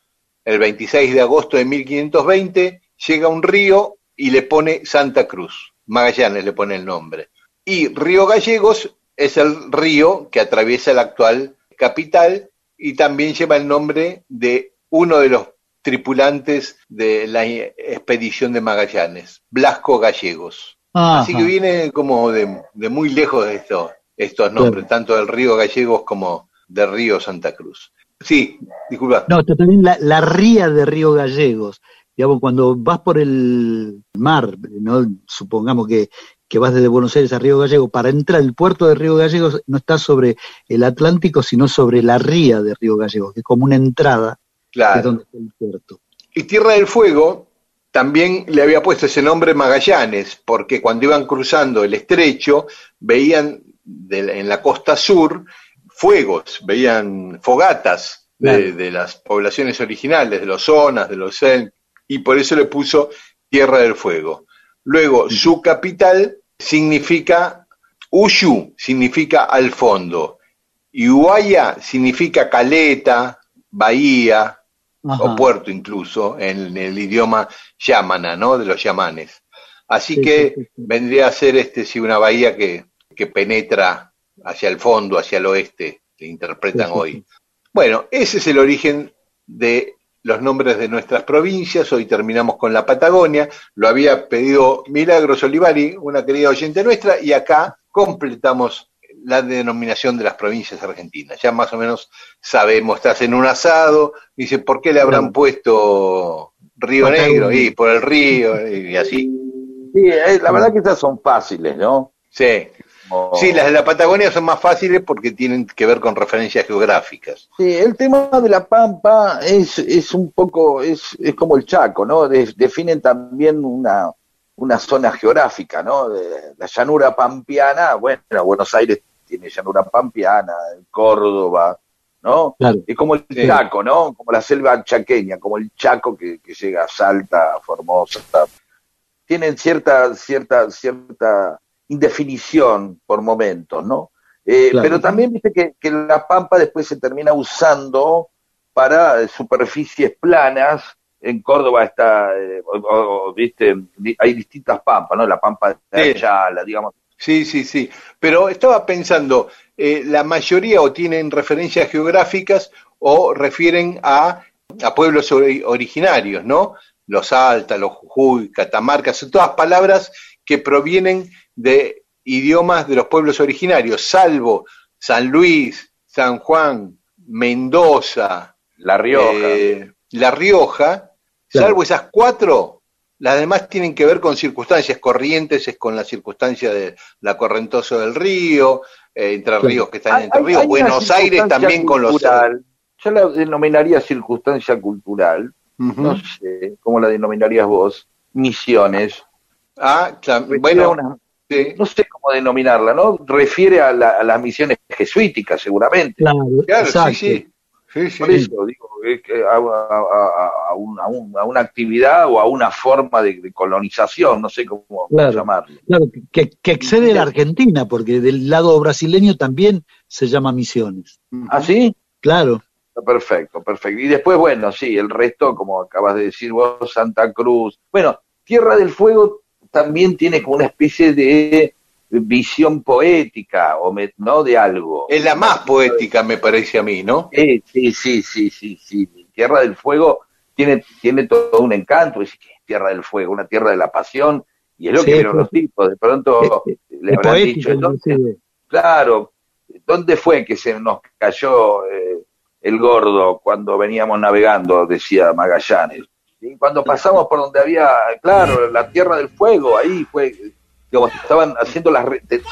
Speaker 1: el 26 de agosto de 1520 llega un río y le pone Santa Cruz. Magallanes le pone el nombre. Y Río Gallegos es el río que atraviesa la actual capital y también lleva el nombre de uno de los tripulantes de la expedición de Magallanes, Blasco Gallegos. Así que viene como de, de muy lejos de estos, estos nombres, tanto del río Gallegos como del río Santa Cruz. Sí, disculpa.
Speaker 2: No, esto también la, la ría de Río Gallegos. Digamos, cuando vas por el mar, ¿no? supongamos que, que vas desde Buenos Aires a Río Gallegos, para entrar al puerto de Río Gallegos no está sobre el Atlántico, sino sobre la ría de Río Gallegos, que es como una entrada,
Speaker 1: Claro.
Speaker 2: donde está el puerto.
Speaker 1: Y Tierra del Fuego también le había puesto ese nombre Magallanes, porque cuando iban cruzando el estrecho, veían de en la costa sur fuegos, veían fogatas de, las poblaciones originales, de los zonas, de los Selk, y por eso le puso Tierra del Fuego. Luego, su capital significa, Uyu significa al fondo, y Huaya significa caleta, bahía,
Speaker 2: Ajá.
Speaker 1: o puerto incluso, en el idioma yamana, ¿no? De los yamanes. Así
Speaker 2: Sí,
Speaker 1: que
Speaker 2: sí, sí, sí.
Speaker 1: vendría a ser este sí una bahía que, que penetra hacia el fondo, hacia el oeste, que interpretan hoy. Bueno, ese es el origen de los nombres de nuestras provincias. Hoy terminamos con la Patagonia. Lo había pedido Milagros Olivari, una querida oyente nuestra, y acá completamos la denominación de las provincias argentinas. Ya más o menos sabemos, estás en un asado, dice, ¿por qué le habrán puesto Río. Negro? Y por el río, y así.
Speaker 3: Sí, eh, la verdad que estas son fáciles, ¿no?
Speaker 1: Sí. Sí, las de la Patagonia son más fáciles porque tienen que ver con referencias geográficas.
Speaker 3: Sí, el tema de la Pampa es, es un poco, es, es como el Chaco, ¿no? De- definen también una, una zona geográfica, ¿no? De la llanura pampeana, bueno, Buenos Aires tiene llanura pampeana, Córdoba, ¿no?
Speaker 2: Claro.
Speaker 3: Es como el. Chaco, ¿no? Como la selva chaqueña, como el Chaco que, que llega a Salta, a Formosa. Tienen cierta, cierta, cierta indefinición por momentos, ¿no? Eh,
Speaker 2: Claro.
Speaker 3: Pero también viste que, que la pampa después se termina usando para eh, superficies planas. En Córdoba está, eh, o- o- o, viste, hay distintas pampas, ¿no? La pampa de
Speaker 1: Sí.
Speaker 3: Ayala, digamos.
Speaker 1: Sí, sí, sí. Pero estaba pensando, eh, la mayoría o tienen referencias geográficas o refieren a, a pueblos ori- originarios, ¿no? Los Alta, los Jujuy, Catamarca, son todas palabras que provienen de idiomas de los pueblos originarios, salvo San Luis, San Juan, Mendoza,
Speaker 3: La Rioja.
Speaker 1: eh, La Rioja,
Speaker 2: Claro.
Speaker 1: salvo esas cuatro, las demás tienen que ver con circunstancias corrientes, es con la circunstancia de la correntosa del río, eh, Entre
Speaker 2: Claro.
Speaker 1: Ríos que están Entre
Speaker 3: hay-
Speaker 1: Ríos, Buenos Aires también con los...
Speaker 3: cultural. Yo la denominaría circunstancia cultural, no sé cómo la denominarías vos, misiones.
Speaker 1: Ah, cla-
Speaker 3: Refiere a
Speaker 1: bueno,
Speaker 3: una-
Speaker 1: sí,
Speaker 3: no sé cómo denominarla, ¿no? Refiere a, la- a las misiones jesuíticas, seguramente.
Speaker 2: Claro,
Speaker 1: claro, sí, sí. Sí, sí.
Speaker 3: Por eso digo, es que a, a- a- a un- a un- a una actividad o a una forma de, de colonización, no sé cómo
Speaker 2: Claro.
Speaker 3: llamarlo.
Speaker 2: Claro, que, que excede la Argentina, porque del lado brasileño también se llama Misiones.
Speaker 3: ¿Ah, sí?
Speaker 2: Claro,
Speaker 3: Perfecto, perfecto. Y después, bueno, sí, el resto, como acabas de decir vos, Santa Cruz. Bueno, Tierra del Fuego también tiene como una especie de visión poética, o me- ¿no? De algo.
Speaker 1: Es la más poética, me parece a mí, ¿no?
Speaker 3: Sí, sí, sí, sí, sí, sí. Tierra del Fuego tiene, tiene todo un encanto, es Tierra del Fuego, una tierra de la pasión, y es lo
Speaker 2: Sí,
Speaker 3: que vieron
Speaker 2: pues,
Speaker 3: los tipos, de pronto
Speaker 2: es-
Speaker 3: le
Speaker 2: es
Speaker 3: habrán
Speaker 2: poético.
Speaker 3: dicho, entonces, claro, ¿dónde fue que se nos cayó eh, el gordo cuando veníamos navegando? Decía Magallanes. Y cuando pasamos por donde había, claro, la Tierra del Fuego, ahí fue, digamos, estaban haciendo las,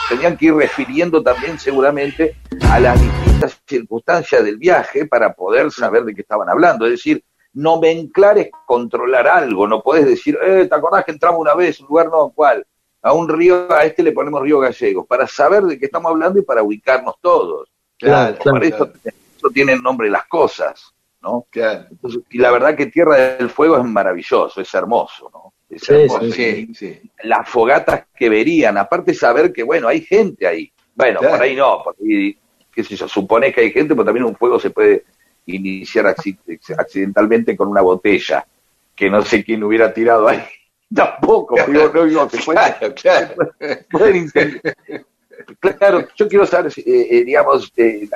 Speaker 3: tenían que ir refiriendo también seguramente a las distintas circunstancias del viaje para poder saber de qué estaban hablando. Es decir, nomenclar es controlar algo, no podés decir, eh, ¿te acordás que entramos una vez, un lugar no, ¿cuál? A un río, a este le ponemos río gallego, para saber de qué estamos hablando y para ubicarnos todos.
Speaker 1: Claro, claro,
Speaker 3: eso, eso tiene el nombre las cosas, ¿no?
Speaker 1: claro.
Speaker 3: Entonces, y la verdad que Tierra del Fuego es maravilloso, es hermoso, ¿no? Es
Speaker 2: Sí,
Speaker 3: hermoso.
Speaker 1: Sí, sí.
Speaker 3: Las fogatas que verían, aparte saber que, bueno, hay gente ahí. Bueno,
Speaker 1: Claro.
Speaker 3: por ahí no, por ahí, qué sé yo, supone que hay gente, pero también un fuego se puede iniciar acci- accidentalmente con una botella, que no sé quién hubiera tirado ahí. Tampoco, digo, no digo que puede-
Speaker 1: Claro, claro.
Speaker 3: pueden incendiar. Claro, yo quiero saber, si, eh, eh, digamos, eh,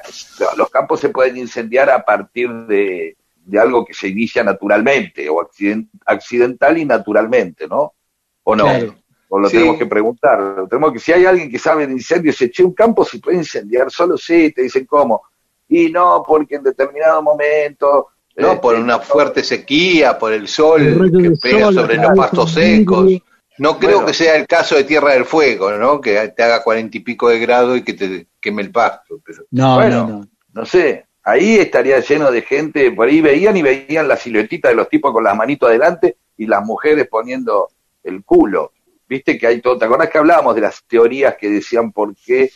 Speaker 3: los campos se pueden incendiar a partir de, de algo que se inicia naturalmente, o accident- accidental y naturalmente, ¿no? ¿O no?
Speaker 2: Claro.
Speaker 3: O lo
Speaker 1: Sí.
Speaker 3: tenemos que preguntar. Tenemos que, si hay alguien que sabe de incendios, se eche un campo, se puede incendiar, solo sí, te dicen cómo. Y no, porque en determinado momento.
Speaker 1: No, por
Speaker 3: este,
Speaker 1: una fuerte sequía, por el sol
Speaker 2: El
Speaker 1: que pega
Speaker 2: sol,
Speaker 1: sobre los pastos secos. No creo
Speaker 3: Bueno.
Speaker 1: que sea el caso de Tierra del Fuego, ¿no? Que te haga cuarenta y pico de grado y que te queme el pasto. pero-
Speaker 2: No,
Speaker 3: Bueno.
Speaker 2: no, no.
Speaker 3: no sé, ahí estaría lleno de gente, por ahí veían y veían la siluetita de los tipos con las manitos adelante y las mujeres poniendo el culo. Viste que hay todo, ¿te acordás que hablábamos de las teorías que decían por qué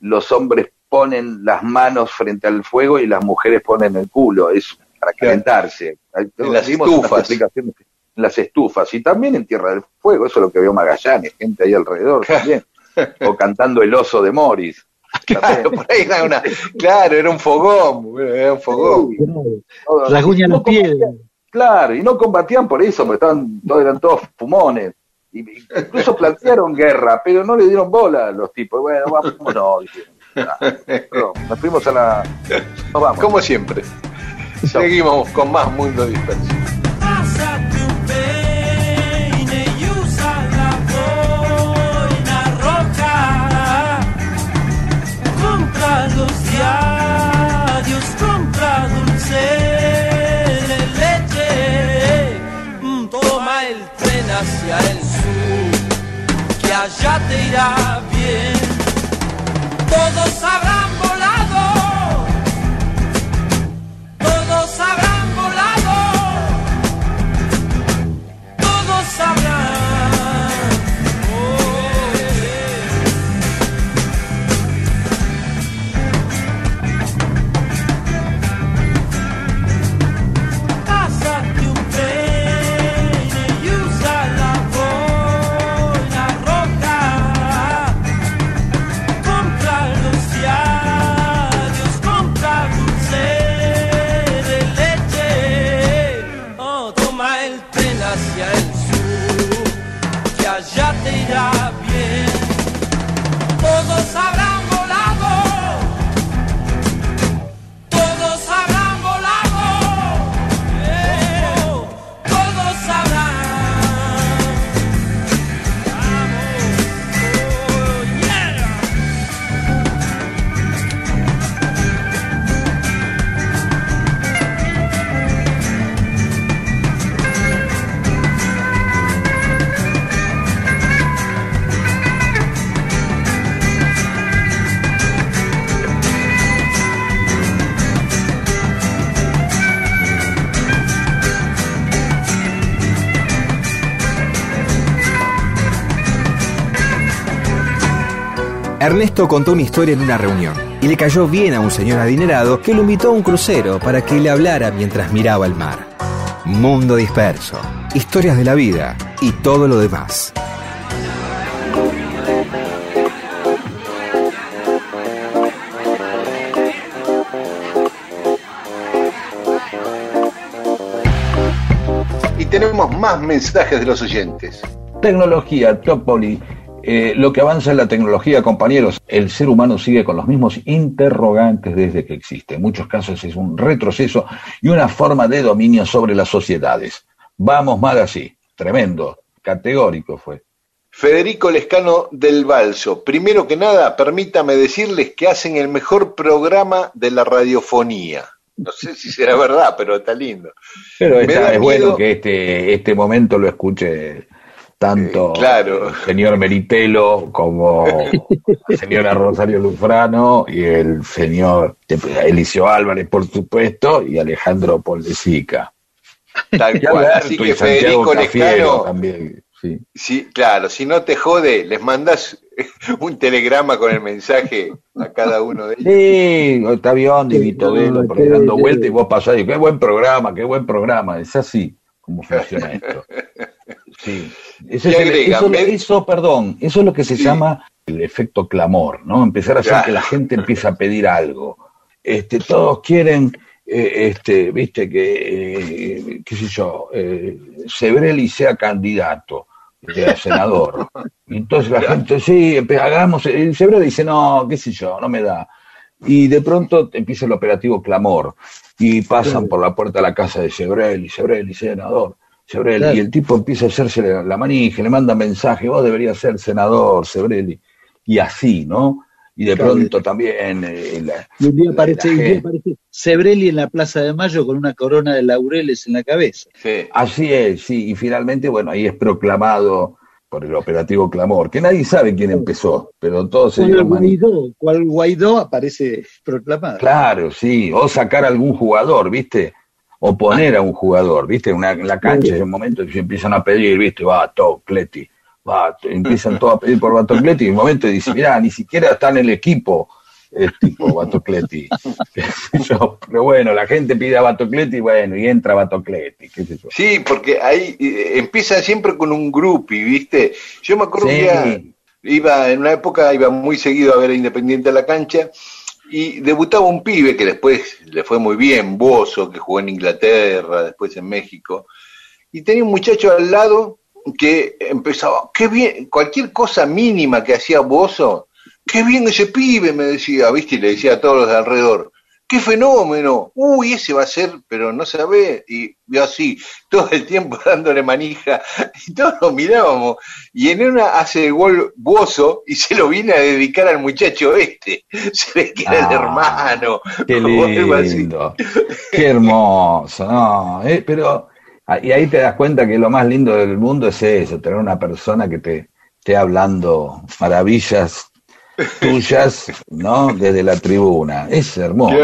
Speaker 3: los hombres ponen las manos frente al fuego y las mujeres ponen el culo? Es para calentarse. Ahí
Speaker 1: En las estufas.
Speaker 3: en las estufas y también en Tierra del Fuego, eso es lo que veo Magallanes, gente ahí alrededor también, o cantando el oso de Morris.
Speaker 1: Claro, por ahí era una, claro, era un fogón, era un fogón.
Speaker 3: Todo-
Speaker 2: Rasguña
Speaker 3: no
Speaker 2: la piedra.
Speaker 3: combatían, Claro, y no combatían por eso, porque estaban, todos, eran todos fumones. Y, incluso plantearon guerra, pero no le dieron bola a los tipos. Bueno, dijeron. Ah, no, nos fuimos a la. Nos vamos.
Speaker 1: Como siempre. Seguimos con más Mundo Disperso.
Speaker 7: Hacia el sur, que allá te irá bien. Todos habrán
Speaker 4: Ernesto contó una historia en una reunión y le cayó bien a un señor adinerado que lo invitó a un crucero para que le hablara mientras miraba el mar. Mundo disperso, historias de la vida y todo lo demás.
Speaker 1: Y tenemos más mensajes de los oyentes.
Speaker 12: Tecnología, Topoli. Eh, lo que avanza en la tecnología, compañeros, el ser humano sigue con los mismos interrogantes desde que existe. En muchos casos es un retroceso y una forma de dominio sobre las sociedades. Vamos mal así. Tremendo. Categórico fue.
Speaker 1: Federico Lescano del Balso. Primero que nada, permítame decirles que hacen el mejor programa de la radiofonía. No sé si será verdad, pero está lindo.
Speaker 12: Pero está- es bueno que este, este momento lo escuche tanto
Speaker 1: Eh, claro.
Speaker 12: el señor Meritelo como la señora Rosario Lufrano y el señor Eliseo Álvarez, por supuesto, y Alejandro Poldesica.
Speaker 1: Tal cual. Así
Speaker 3: y
Speaker 1: que
Speaker 3: Santiago
Speaker 1: Federico Lescano,
Speaker 3: también, sí.
Speaker 1: sí, claro, si no te jode, les mandas un telegrama con el mensaje a cada uno de ellos.
Speaker 3: Sí, está Biondi, Vito
Speaker 2: no,
Speaker 3: Velo, por ahí
Speaker 2: sí,
Speaker 3: dando
Speaker 2: sí.
Speaker 3: vueltas y vos pasás y qué buen programa, qué buen programa. Es así como funciona esto. Sí. Eso,
Speaker 1: Y
Speaker 3: es el-
Speaker 1: agrega,
Speaker 3: eso-
Speaker 1: me-
Speaker 3: eso, perdón, eso es lo que se
Speaker 1: Sí.
Speaker 3: llama el efecto clamor, ¿no? Empezar a hacer que la gente empiece a pedir algo. Este, todos quieren, eh, este, viste, que, eh, qué sé yo, eh, Sebrelli sea candidato a senador. Y entonces la gente, sí, hagamos, el Sebrelli dice, no, qué sé yo, no me da. Y de pronto empieza el operativo clamor y pasan por la puerta de la casa de Sebrelli, Sebrelli, senador. Sebrelli,
Speaker 2: Claro.
Speaker 3: y el tipo empieza a hacerse la, la manija, le manda mensaje, vos deberías ser senador, Sebrelli. Y así, ¿no? Y de
Speaker 2: Claro.
Speaker 3: pronto también eh, la-
Speaker 2: Y un día aparece, un día
Speaker 3: gente-
Speaker 2: aparece Sebrelli en la Plaza de Mayo con una corona de laureles en la cabeza.
Speaker 1: Sí.
Speaker 3: Así es, sí, y finalmente, bueno, ahí es proclamado por el operativo Clamor, que nadie sabe quién empezó, pero todos se manija.
Speaker 2: Guaidó, cual Guaidó aparece proclamado.
Speaker 3: Claro, sí, o sacar a algún jugador, ¿viste? O poner a un jugador, ¿viste? Una, en la cancha, en un momento se empiezan a pedir, ¿viste? Va, Cleti, va, empiezan todos a pedir por Batocleti, y en un momento dice, mirá, ni siquiera está en el equipo el tipo Batocleti. Pero bueno, la gente pide a Batocleti, bueno, y entra Batocleti, qué sé yo.
Speaker 1: Sí, porque ahí eh, empieza siempre con un groupie, ¿viste? Yo me acuerdo
Speaker 3: Sí.
Speaker 1: que iba, en una época iba muy seguido a ver a Independiente a la cancha y debutaba un pibe que después le fue muy bien, Bozo, que jugó en Inglaterra, después en México, y tenía un muchacho al lado que empezaba, qué bien, cualquier cosa mínima que hacía Bozo, qué bien ese pibe, me decía, ¿viste? Y le decía a todos los de alrededor, qué fenómeno, uy, ese va a ser, pero no sabe, y yo así, todo el tiempo dándole manija, y todos lo mirábamos, y en una hace el gol Bozo, y se lo viene a dedicar al muchacho este, se ve que era el
Speaker 3: Ah,
Speaker 1: hermano,
Speaker 3: Qué lindo, qué hermoso, no, eh, pero ah, y ahí te das cuenta que lo más lindo del mundo es eso, tener una persona que te esté hablando maravillas tuyas, ¿no? Desde la tribuna, es hermoso,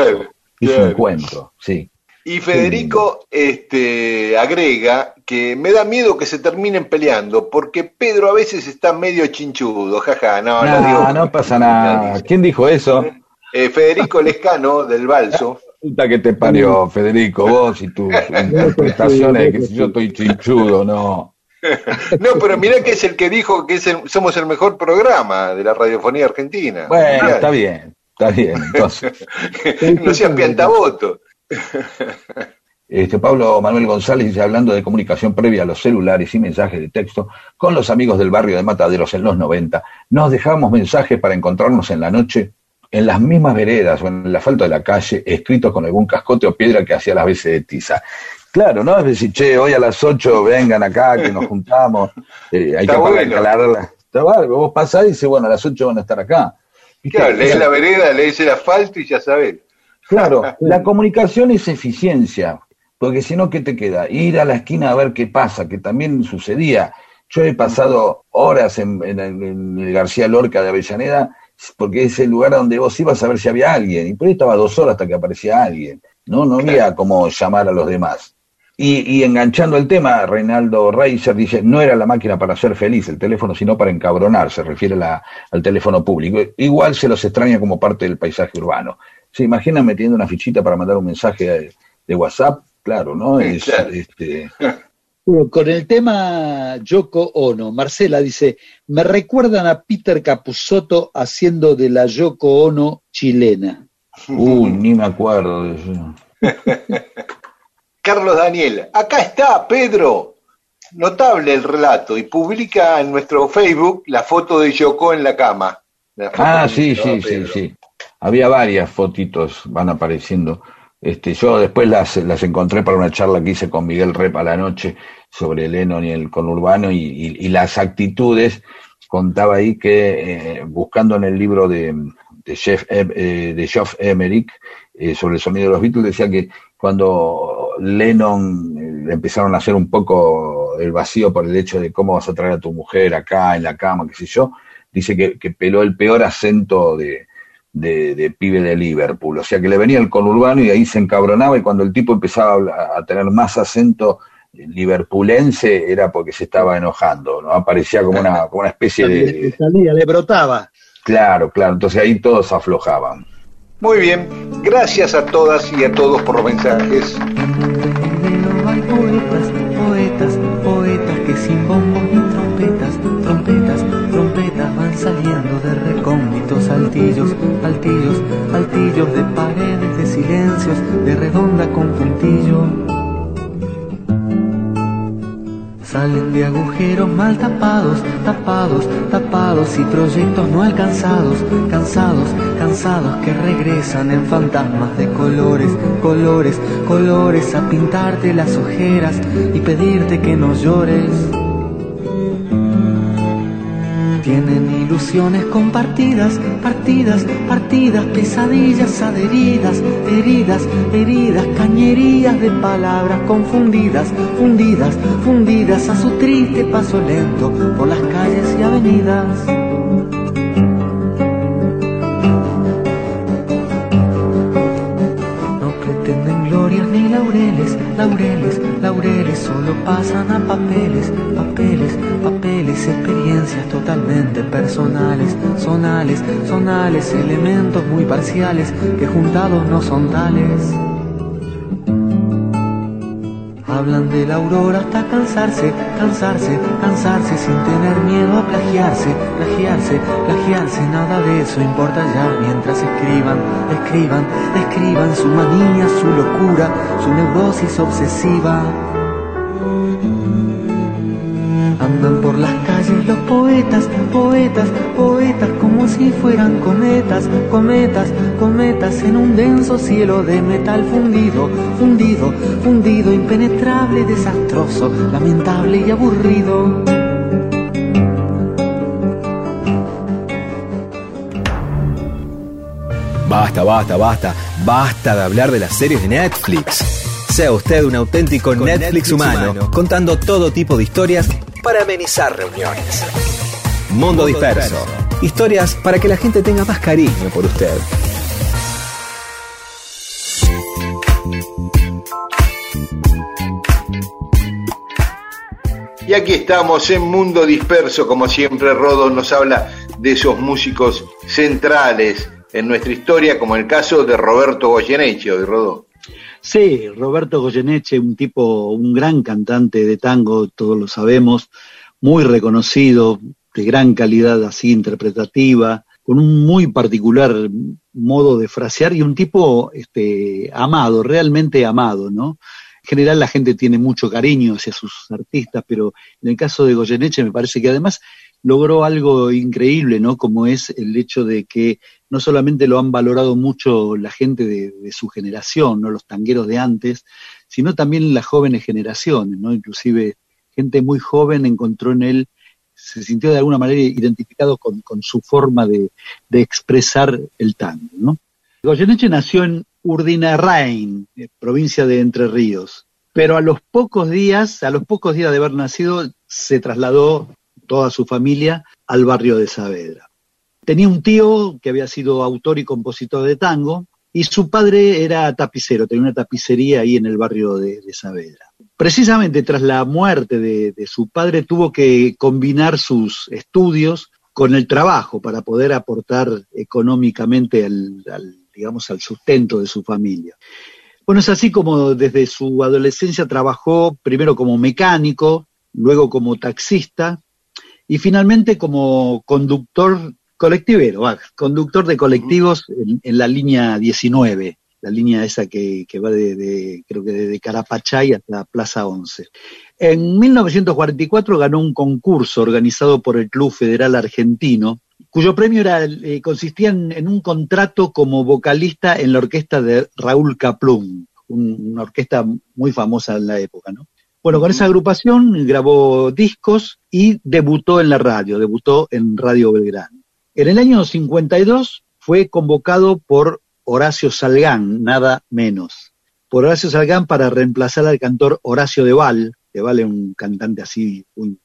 Speaker 3: es un encuentro, sí.
Speaker 1: Y Federico este, agrega que me da miedo que se terminen peleando, porque Pedro a veces está medio chinchudo, jaja, no,
Speaker 3: No,
Speaker 1: digo.
Speaker 3: no pasa nada. ¿Quién dijo eso?
Speaker 1: Eh, Federico Lescano del Balso.
Speaker 3: Puta que te parió, Federico, vos y tus interpretaciones de que si yo estoy chinchudo, no.
Speaker 1: No, pero mirá que es el que dijo que es el- somos el mejor programa de la radiofonía argentina.
Speaker 3: Bueno,
Speaker 1: Mirá,
Speaker 3: está bien, está bien. Entonces,
Speaker 1: no seas piantaboto.
Speaker 3: este Pablo Manuel González dice, hablando de comunicación previa a los celulares y mensajes de texto, con los amigos del barrio de Mataderos en los 90, nos dejamos mensajes para encontrarnos en la noche en las mismas veredas o en el asfalto de la calle, escritos con algún cascote o piedra que hacía las veces de tiza. Claro, ¿no? Es decir, che, hoy a las 8 vengan acá, que nos juntamos, eh, hay
Speaker 1: Está
Speaker 3: que
Speaker 1: bueno.
Speaker 3: calarla. Está bárbaro, vos pasás y dices, bueno, a las 8 van a estar acá. ¿Viste?
Speaker 1: Claro, lees la vereda, lees el asfalto y ya sabes.
Speaker 3: Claro, la comunicación es eficiencia, porque si no, ¿qué te queda? Ir a la esquina a ver qué pasa, que también sucedía. Yo he pasado horas en, en- en el García Lorca de Avellaneda, porque es el lugar donde vos ibas a ver si había alguien, y por ahí estaba dos horas hasta que aparecía alguien, ¿no? No había cómo llamar a los demás. Y, y enganchando el tema, Reinaldo Reiser dice, no era la máquina para ser feliz, el teléfono, sino para encabronar, se refiere la- al teléfono público. Igual se los extraña como parte del paisaje urbano. ¿Se imaginan metiendo una fichita para mandar un mensaje de, WhatsApp? Claro, ¿no?
Speaker 1: Sí,
Speaker 3: Es,
Speaker 1: claro.
Speaker 3: este,
Speaker 2: Bueno, con el tema Yoko Ono, Marcela dice, me recuerdan a Peter Capusotto haciendo de la Yoko Ono chilena.
Speaker 3: uy, ni me acuerdo de eso.
Speaker 1: Carlos Daniel, acá está Pedro. Notable el relato y publica en nuestro Facebook la foto de Yoko en la cama. La
Speaker 3: Ah, sí, sí, sí, sí. Había varias fotitos, van apareciendo. Este, yo después las, las encontré para una charla que hice con Miguel Rep a la noche sobre el Lennon y el conurbano y, y- y las actitudes. Contaba ahí que, eh, buscando en el libro de, de, Jeff, Em- eh, de Geoff Emerick eh, sobre el sonido de los Beatles, decía que cuando Lennon eh, empezaron a hacer un poco el vacío por el hecho de cómo vas a traer a tu mujer acá en la cama, qué sé yo, dice que, que peló el peor acento de, de, de, pibe de Liverpool. O sea que le venía el conurbano y ahí se encabronaba y cuando el tipo empezaba a, tener más acento liverpulense era porque se estaba enojando, ¿no? Aparecía como una, como una especie de...
Speaker 2: Salía, le brotaba.
Speaker 3: Claro, claro, entonces ahí todos aflojaban.
Speaker 1: Muy bien, gracias a todas y a todos por los mensajes.
Speaker 13: Hay poetas, poetas, poetas que sin bombos ni trompetas, trompetas, trompetas van saliendo de recónditos altillos, altillos, altillos de paredes, de silencios, de redonda con puntillo. Salen de agujeros mal tapados, tapados, tapados y proyectos no alcanzados, cansados, cansados que regresan en fantasmas de colores, colores, colores a pintarte las ojeras y pedirte que no llores. Tienen ilusiones compartidas, partidas, partidas, pesadillas adheridas, heridas, heridas, cañerías de palabras confundidas, fundidas, fundidas a su triste paso lento por las calles y avenidas. No pretenden glorias ni laureles, laureles, solo pasan a papeles, papeles, papeles, experiencias totalmente personales, sonales, sonales, elementos muy parciales que juntados no son tales. Hablan de la aurora hasta cansarse, cansarse, cansarse sin tener miedo a plagiarse, plagiarse, plagiarse, nada de eso importa ya mientras escriban, escriban, escriban su manía, su locura, su neurosis obsesiva. Andan por las calles los poetas, poetas, poetas, como si fueran cometas, cometas, cometas en un denso cielo de metal fundido, fundido, fundido, impenetrable, desastroso, lamentable y aburrido.
Speaker 4: Basta, basta, basta, basta de hablar de las series de Netflix. Sea usted un auténtico Netflix, humano, contando todo tipo de historias para amenizar reuniones. Mundo Disperso. Historias para que la gente tenga más cariño por usted.
Speaker 1: Y aquí estamos en Mundo Disperso, como siempre Rodo nos habla de esos músicos centrales en nuestra historia, como el caso de Roberto Goyeneche, hoy Rodo.
Speaker 2: Sí, Roberto Goyeneche, un tipo, un gran cantante de tango, todos lo sabemos, muy reconocido, de gran calidad así interpretativa, con un muy particular modo de frasear y un tipo este, amado, realmente amado, ¿no? En general la gente tiene mucho cariño hacia sus artistas, pero en el caso de Goyeneche me parece que además logró algo increíble, ¿no? Como es el hecho de que no solamente lo han valorado mucho la gente de, de, su generación, ¿no? Los tangueros de antes, sino también las jóvenes generaciones, ¿no? Inclusive gente muy joven encontró en él, se sintió de alguna manera identificado con, con su forma de, de, expresar el tango, ¿no? Goyeneche nació en Urdinarrain, eh, provincia de Entre Ríos, pero a los pocos días, a los pocos días de haber nacido, se trasladó toda su familia al barrio de Saavedra. Tenía un tío que había sido autor y compositor de tango, y su padre era tapicero, tenía una tapicería ahí en el barrio de, de Saavedra. Precisamente tras la muerte de, su padre tuvo que combinar sus estudios con el trabajo para poder aportar económicamente al, digamos, al sustento de su familia. Bueno, es así como desde su adolescencia trabajó primero como mecánico, luego como taxista y finalmente como conductor colectivero, conductor de colectivos en, en, la línea 19, la línea esa que, que va de, de, creo que de Carapachay hasta Plaza 11. En 1944 ganó un concurso organizado por el Club Federal Argentino, cuyo premio era, eh, consistía en, en, un contrato como vocalista en la orquesta de Raúl Kaplum, un, una orquesta muy famosa en la época, ¿no? Bueno, con esa agrupación grabó discos y debutó en la radio, debutó en Radio Belgrano. En el año 52 fue convocado por Horacio Salgán, nada menos. Por Horacio Salgán para reemplazar al cantor Horacio Deval. Deval es un cantante así muy,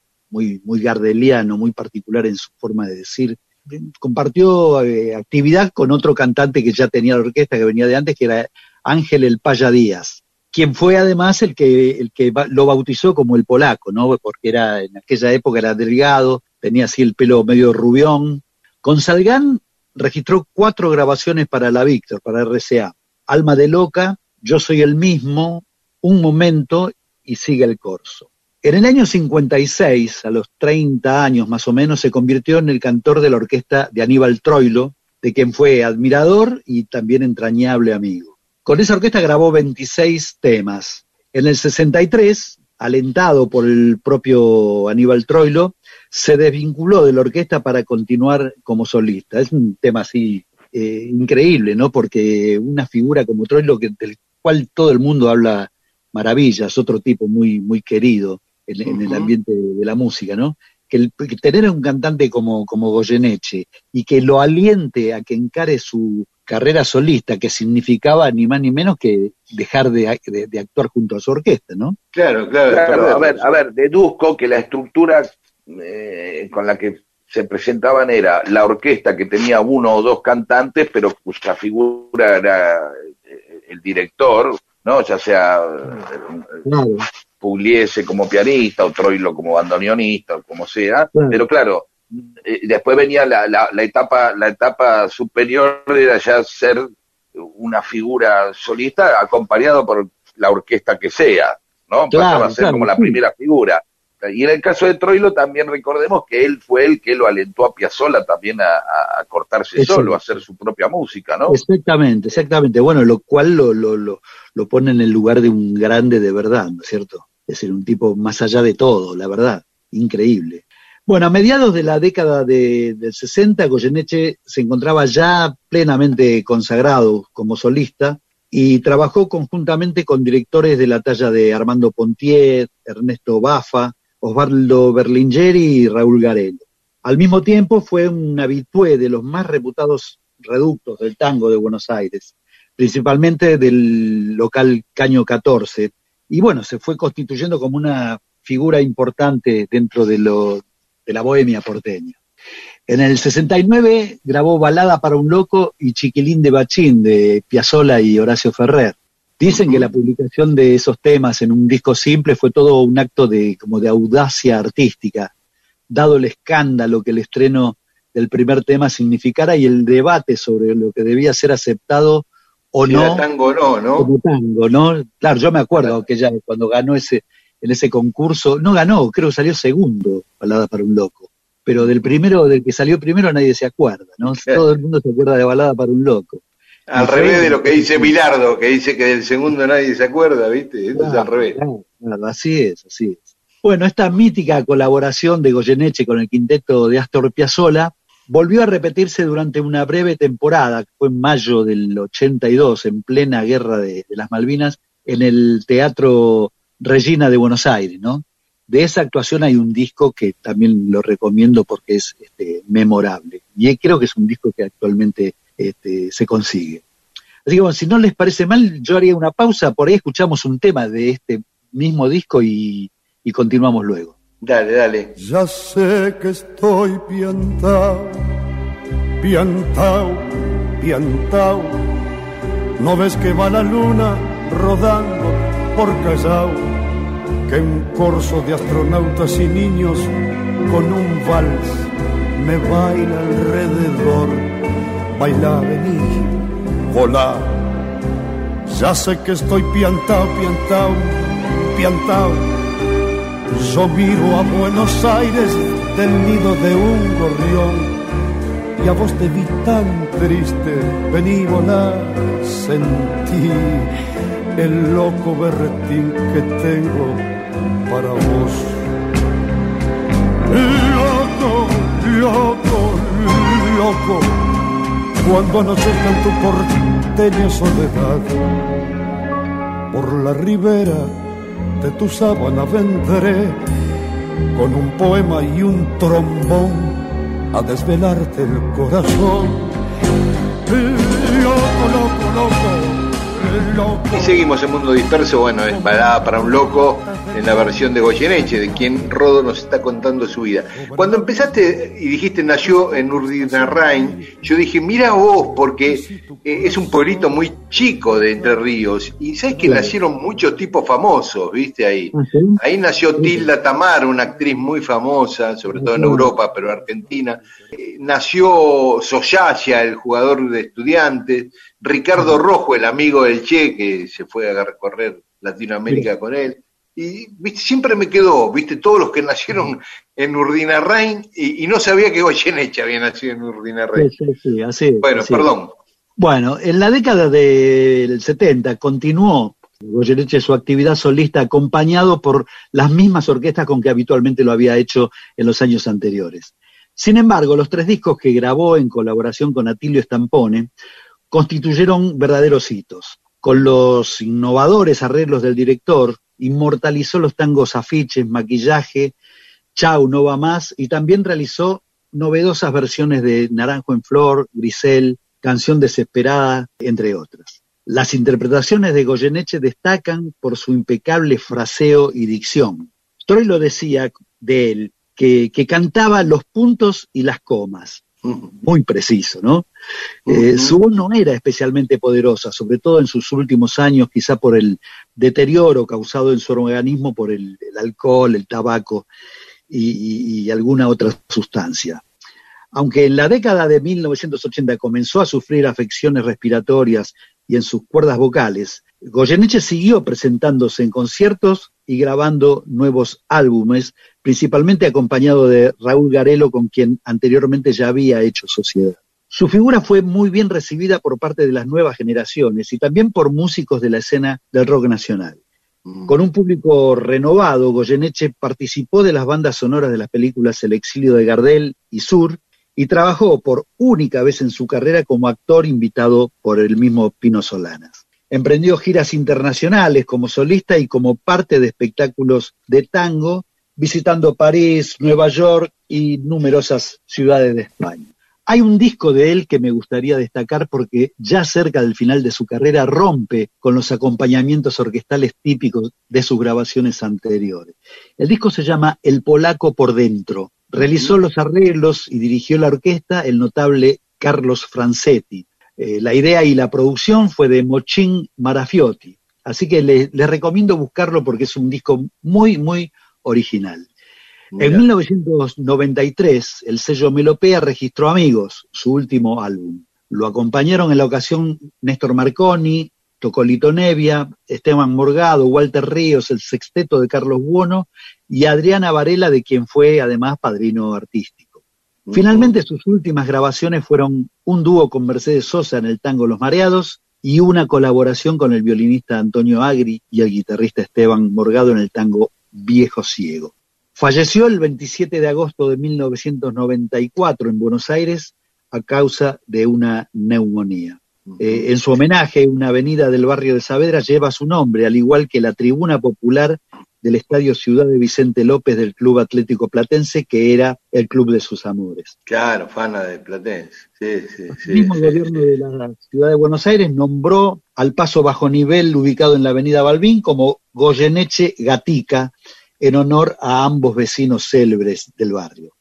Speaker 2: muy, gardeliano, muy particular en su forma de decir, compartió eh, actividad con otro cantante que ya tenía la orquesta, que venía de antes, que era Ángel El Paya Díaz, quien fue además el que, el que lo bautizó como el polaco, ¿no? Porque era, en aquella época era delgado, tenía así el pelo medio rubión. Con Salgán registró cuatro grabaciones para la Víctor, para RCA. Alma de Loca, Yo Soy el Mismo, Un Momento y Sigue el Corso. En el año 56, a los 30 años más o menos, se convirtió en el cantor de la orquesta de Aníbal Troilo, de quien fue admirador y también entrañable amigo. Con esa orquesta grabó 26 temas. En el 63, alentado por el propio Aníbal Troilo, se desvinculó de la orquesta para continuar como solista. Es un tema así eh, increíble, ¿no? Porque una figura como Troilo, que, del cual todo el mundo habla maravillas, otro tipo muy, muy querido, en, el ambiente de, la música, ¿no? Que, el, tener un cantante como, como Goyeneche y que lo aliente a que encare su carrera solista, que significaba ni más ni menos que dejar de, actuar junto a su orquesta, ¿no?
Speaker 6: Claro, claro. a ver, a ver, deduzco que la estructura eh, con la que se presentaban era la orquesta que tenía uno o dos cantantes, pero cuya figura era eh, el director, ¿no? Ya sea claro. Pugliese como pianista o Troilo como bandoneonista o como sea, pero claro, eh, después venía la, la, etapa la etapa superior era ya ser una figura solista acompañado por la orquesta que sea, ¿no? Pasaba a ser como la primera figura. Y en el caso de Troilo también recordemos que él fue el que lo alentó a Piazzolla también a, cortarse solo, a hacer su propia música, ¿no?
Speaker 2: Exactamente, exactamente. Bueno, lo cual lo, lo, lo, lo pone en el lugar de un grande de verdad, ¿no es cierto? Es decir, un tipo más allá de todo, la verdad, increíble. Bueno, a mediados de la década de, del 60, Goyeneche se encontraba ya plenamente consagrado como solista y trabajó conjuntamente con directores de la talla de Armando Pontier, Ernesto Bafa, Osvaldo Berlingeri y Raúl Garelo. Al mismo tiempo fue un habitué de los más reputados reductos del tango de Buenos Aires, principalmente del local Caño 14, y bueno, se fue constituyendo como una figura importante dentro de, lo, de la bohemia porteña. En el 69 grabó Balada para un Loco y Chiquilín de Bachín de Piazzolla y Horacio Ferrer. Dicen que la publicación de esos temas en un disco simple fue todo un acto de, como de audacia artística, dado el escándalo que el estreno del primer tema significara y el debate sobre lo que debía ser aceptado o no.
Speaker 1: tango no, ¿no?
Speaker 2: Como tango, ¿no? Claro, yo me acuerdo que ella cuando ganó ese, en ese concurso, no ganó, creo que salió segundo, Balada para un Loco. Pero del primero, del que salió primero nadie se acuerda, ¿no? Todo el mundo se acuerda de Balada para un Loco.
Speaker 1: Al revés de lo que dice Milardo, que dice que del segundo nadie se acuerda, ¿viste? Es al revés.
Speaker 2: Claro, así es, así es. Bueno, esta mítica colaboración de Goyeneche con el quinteto de Astor Piazzolla volvió a repetirse durante una breve temporada, que fue en mayo del 82, en plena guerra de, las Malvinas, en el Teatro Regina de Buenos Aires, ¿no? De esa actuación hay un disco que también lo recomiendo porque es este, memorable. Y creo que es un disco que actualmente este, se consigue. Así que bueno, si no les parece mal, yo haría una pausa, por ahí escuchamos un tema de este mismo disco y continuamos luego.
Speaker 1: Dale, dale.
Speaker 14: Ya sé que estoy piantao, piantao, piantao. ¿No ves que va la luna rodando por Callao? Que un corso de astronautas y niños con un vals me baila alrededor. Baila, vení, volá. Ya sé que estoy piantao, piantao, piantao yo miro a Buenos Aires del nido de un gorrión y a vos te vi tan triste, vení volar, sentí el loco berretín que tengo para vos. Loco, loco, loco, cuando anochezca en tu porteña soledad, por la ribera de tu sábana vendré con un poema y un trombón a desvelarte el corazón. Loco, loco, loco.
Speaker 1: Y seguimos en Mundo Disperso, bueno, es balada para un loco en la versión de Goyeneche, de quien Rodo nos está contando su vida. Cuando empezaste y dijiste nació en Urdinarrain, yo dije, mira vos, porque eh, es un pueblito muy chico de Entre Ríos, y sabes que nacieron muchos tipos famosos, viste ahí. Ahí nació Tilda Tamar, una actriz muy famosa, sobre todo en Europa, pero en Argentina. Eh, nació Soyacia, el jugador de estudiantes. Ricardo Rojo, el amigo del Che, que se fue a recorrer Latinoamérica con él. Y ¿viste? siempre me quedó, viste, todos los que nacieron en Urdinarrain y, y no sabía que Goyeneche había nacido en Urdinarrain.
Speaker 2: Sí, sí, sí, así.
Speaker 1: Bueno,
Speaker 2: así.
Speaker 1: perdón.
Speaker 2: Bueno, en la década del 70 continuó Goyeneche su actividad solista acompañado por las mismas orquestas con que habitualmente lo había hecho en los años anteriores. Sin embargo, los tres discos que grabó en colaboración con Atilio Stampone constituyeron verdaderos hitos. Con los innovadores arreglos del director, inmortalizó los tangos afiches, maquillaje, Chau, no va más, y también realizó novedosas versiones de Naranjo en Flor, Grisel, Canción Desesperada, entre otras. Las interpretaciones de Goyeneche destacan por su impecable fraseo y dicción. Troy lo decía de él, que, que cantaba los puntos y las comas. Muy preciso, ¿no? Eh, su voz no era especialmente poderosa, sobre todo en sus últimos años, quizá por el deterioro causado en su organismo por el, el alcohol, el tabaco y, y- y alguna otra sustancia. Aunque en la década de 1980 comenzó a sufrir afecciones respiratorias y en sus cuerdas vocales, Goyeneche siguió presentándose en conciertos y grabando nuevos álbumes, principalmente acompañado de Raúl Garelo, con quien anteriormente ya había hecho sociedad. Su figura fue muy bien recibida por parte de las nuevas generaciones y también por músicos de la escena del rock nacional. Con un público renovado, Goyeneche participó de las bandas sonoras de las películas El exilio de Gardel y Sur y trabajó por única vez en su carrera como actor invitado por el mismo Pino Solanas. Emprendió giras internacionales como solista y como parte de espectáculos de tango, visitando París, Nueva York y numerosas ciudades de España. Hay un disco de él que me gustaría destacar porque ya cerca del final de su carrera rompe con los acompañamientos orquestales típicos de sus grabaciones anteriores. El disco se llama El Polaco por Dentro. Realizó los arreglos y dirigió la orquesta el notable Carlos Francetti. Eh, la idea y la producción fue de Mochin Marafiotti. Así que les les recomiendo buscarlo porque es un disco muy, muy original. En 1993, el sello Melopea registró Amigos, su último álbum. Lo acompañaron en la ocasión Néstor Marconi, Tocolito Nevia, Esteban Morgado, Walter Ríos, el sexteto de Carlos Buono y Adriana Varela, de quien fue además padrino artístico. Finalmente, sus últimas grabaciones fueron un dúo con Mercedes Sosa en el tango Los Mareados y una colaboración con el violinista Antonio Agri y el guitarrista Esteban Morgado en el tango Viejo Ciego. Falleció el 27 de agosto de 1994 en Buenos Aires a causa de una neumonía. Eh, en su homenaje, una avenida del barrio de Saavedra lleva su nombre, al igual que la tribuna popular del Estadio Ciudad de Vicente López del Club Atlético Platense, que era el club de sus amores.
Speaker 1: Claro, fana de Platense. Sí, sí, sí.
Speaker 2: El mismo gobierno de la ciudad de Buenos Aires nombró al paso bajo nivel ubicado en la avenida Balbín como Goyeneche Gatica, en honor a ambos vecinos célebres del barrio.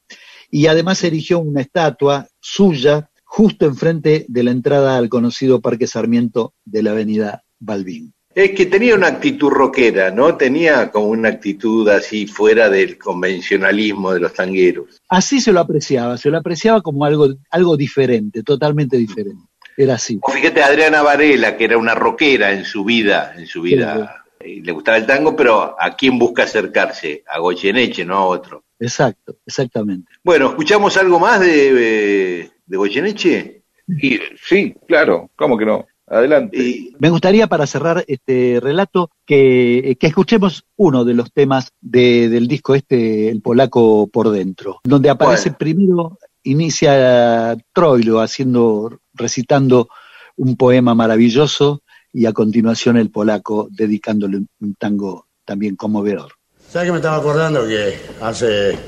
Speaker 2: Y además erigió una estatua suya justo enfrente de la entrada al conocido Parque Sarmiento de la avenida Balbín.
Speaker 1: Es que tenía una actitud rockera, ¿no? Tenía como una actitud así fuera del convencionalismo de los tangueros.
Speaker 2: Así se lo apreciaba, se lo apreciaba como algo, algo diferente, totalmente diferente. Era así.
Speaker 1: O fíjate Adriana Varela, que era una rockera en su vida, en su vida. Y le gustaba el tango, pero ¿a quién busca acercarse? A Goyeneche, no a otro.
Speaker 2: Exacto, exactamente.
Speaker 1: Bueno, ¿escuchamos algo más de, de, de Goyeneche?
Speaker 6: Y, sí, claro, ¿cómo que no? Adelante.
Speaker 1: Y,
Speaker 2: Me gustaría para cerrar este relato que, que escuchemos uno de los temas de- del disco este, El Polaco por Dentro, donde aparece primero, inicia Troilo haciendo, recitando un poema maravilloso y a continuación el polaco dedicándole un- tango también conmovedor.
Speaker 15: ¿Sabes que me estaba acordando que hace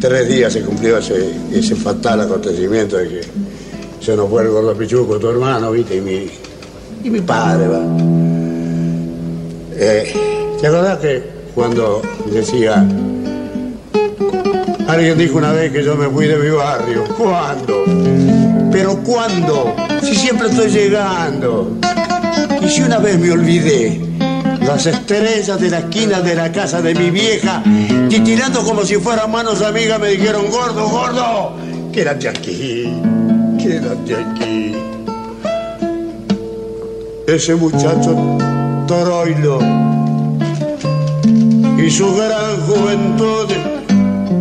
Speaker 15: tres días se cumplió ese, ese fatal acontecimiento de que se nos fue el gordo Pichuco, tu hermano, viste, y mi, Y mi padre, va. Eh, ¿Te acordás que cuando decía, alguien dijo una vez que yo me fui de mi barrio? ¿Cuándo? ¿Pero cuándo? Si siempre estoy llegando. Y si una vez me olvidé, las estrellas de la esquina de la casa de mi vieja, titirando como si fueran manos amigas, me dijeron, gordo, gordo, quédate aquí, quédate aquí. Ese muchacho Toroilo y su gran juventud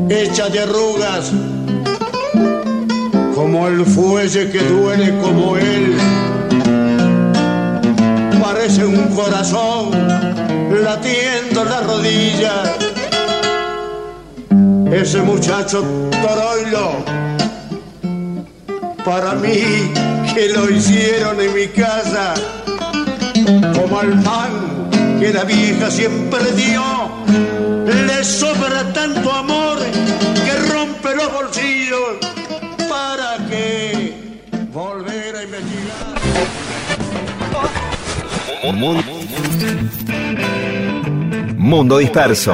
Speaker 15: hecha de arrugas, como el fuelle que duele como él parece un corazón latiendo en la rodilla. Ese muchacho Toroilo, para mí que lo hicieron en mi casa, como al pan que la vieja siempre dio, le sobra
Speaker 4: Mundo disperso.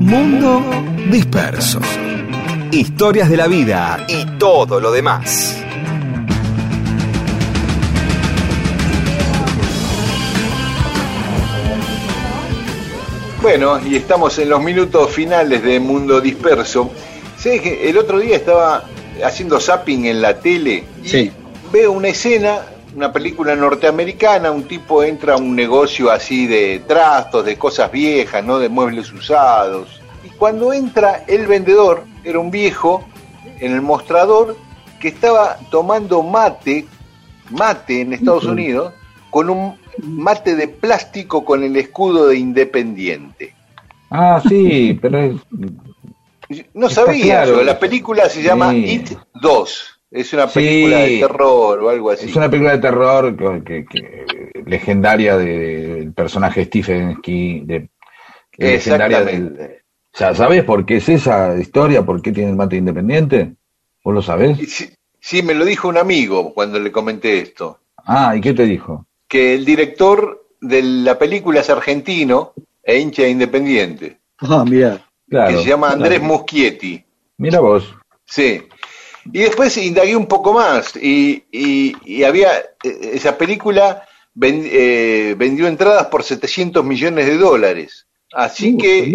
Speaker 4: Mundo disperso. Historias de la vida y todo lo demás.
Speaker 1: Bueno, y estamos en los minutos finales de Mundo Disperso. ¿Sabes que el otro día estaba haciendo zapping en la tele y
Speaker 2: Sí.
Speaker 1: veo una escena, una película norteamericana, un tipo entra a un negocio así de trastos, de cosas viejas, ¿no? De muebles usados. Y cuando entra el vendedor, era un viejo en el mostrador que estaba tomando mate, mate en Estados. Unidos, con un mate de plástico con el escudo de Independiente.
Speaker 3: Ah, sí, pero es,
Speaker 1: No
Speaker 3: Está
Speaker 1: sabía
Speaker 3: claro.
Speaker 1: la película se llama
Speaker 3: Sí.
Speaker 1: It 2, es una
Speaker 3: Sí.
Speaker 1: película de terror o algo así.
Speaker 3: es una película de terror que, que- que- legendaria de- del personaje Stephen King, de, de legendaria del, ¿Sabes por qué es esa historia? ¿Por qué tiene el mate independiente? ¿Vos lo sabés?
Speaker 1: Sí, sí, me lo dijo un amigo cuando le comenté esto,
Speaker 3: Ah, ¿y qué te dijo?
Speaker 1: que el director de la película es argentino e hincha de Independiente,
Speaker 2: Ah, mira.
Speaker 3: Claro.
Speaker 1: que se llama Andrés
Speaker 3: claro.
Speaker 1: Muschietti.
Speaker 3: Mira vos.
Speaker 1: Sí. Y después indagué un poco más y, y- y había eh, esa película eh, vendió entradas por 700 millones de dólares. Así
Speaker 2: Uh,
Speaker 1: que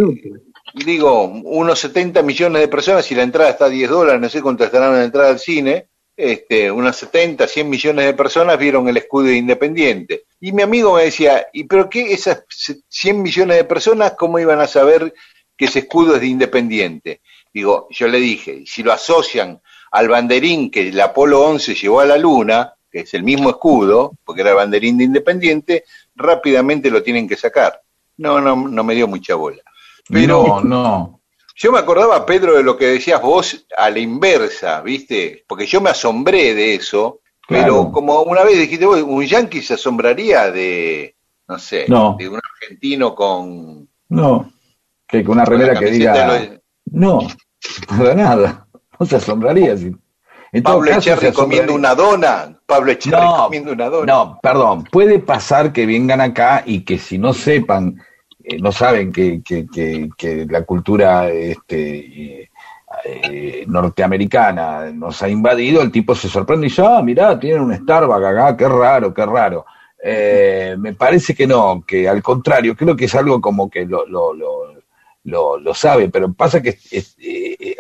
Speaker 1: digo, unos 70 millones de personas, si la entrada está a 10 dólares, no sé cuánto estará una entrada al cine, este, unas 70, 100 millones de personas vieron el escudo de Independiente. Y mi amigo me decía, ¿y pero qué esas 100 millones de personas, cómo iban a saber que ese escudo es de Independiente? Digo, yo le dije, si lo asocian al banderín que el Apolo 11 llevó a la Luna, que es el mismo escudo, porque era el banderín de Independiente, rápidamente lo tienen que sacar. No, no, no me dio mucha bola. Pero
Speaker 3: No, no.
Speaker 1: yo me acordaba, Pedro, de lo que decías vos a la inversa, ¿viste? Porque yo me asombré de eso, pero
Speaker 3: Claro.
Speaker 1: como una vez dijiste vos, un yanqui se asombraría de, no sé,
Speaker 3: No.
Speaker 1: de un argentino con...
Speaker 3: No. Que con una remera que diga. No, para nada. No se asombraría. si- En
Speaker 1: Pablo Echarri comiendo una dona, Pablo Echarri
Speaker 3: No,
Speaker 1: comiendo una dona.
Speaker 3: No, perdón, puede pasar que vengan acá y que si no sepan, eh, no saben que, que, que, que la cultura este, eh, eh, norteamericana nos ha invadido, el tipo se sorprende y dice, ah, mirá, tienen un Starbucks acá, qué raro, qué raro. Me parece que no, que al contrario, creo que es algo como que lo, lo, lo, lo, sabe, pero pasa que es-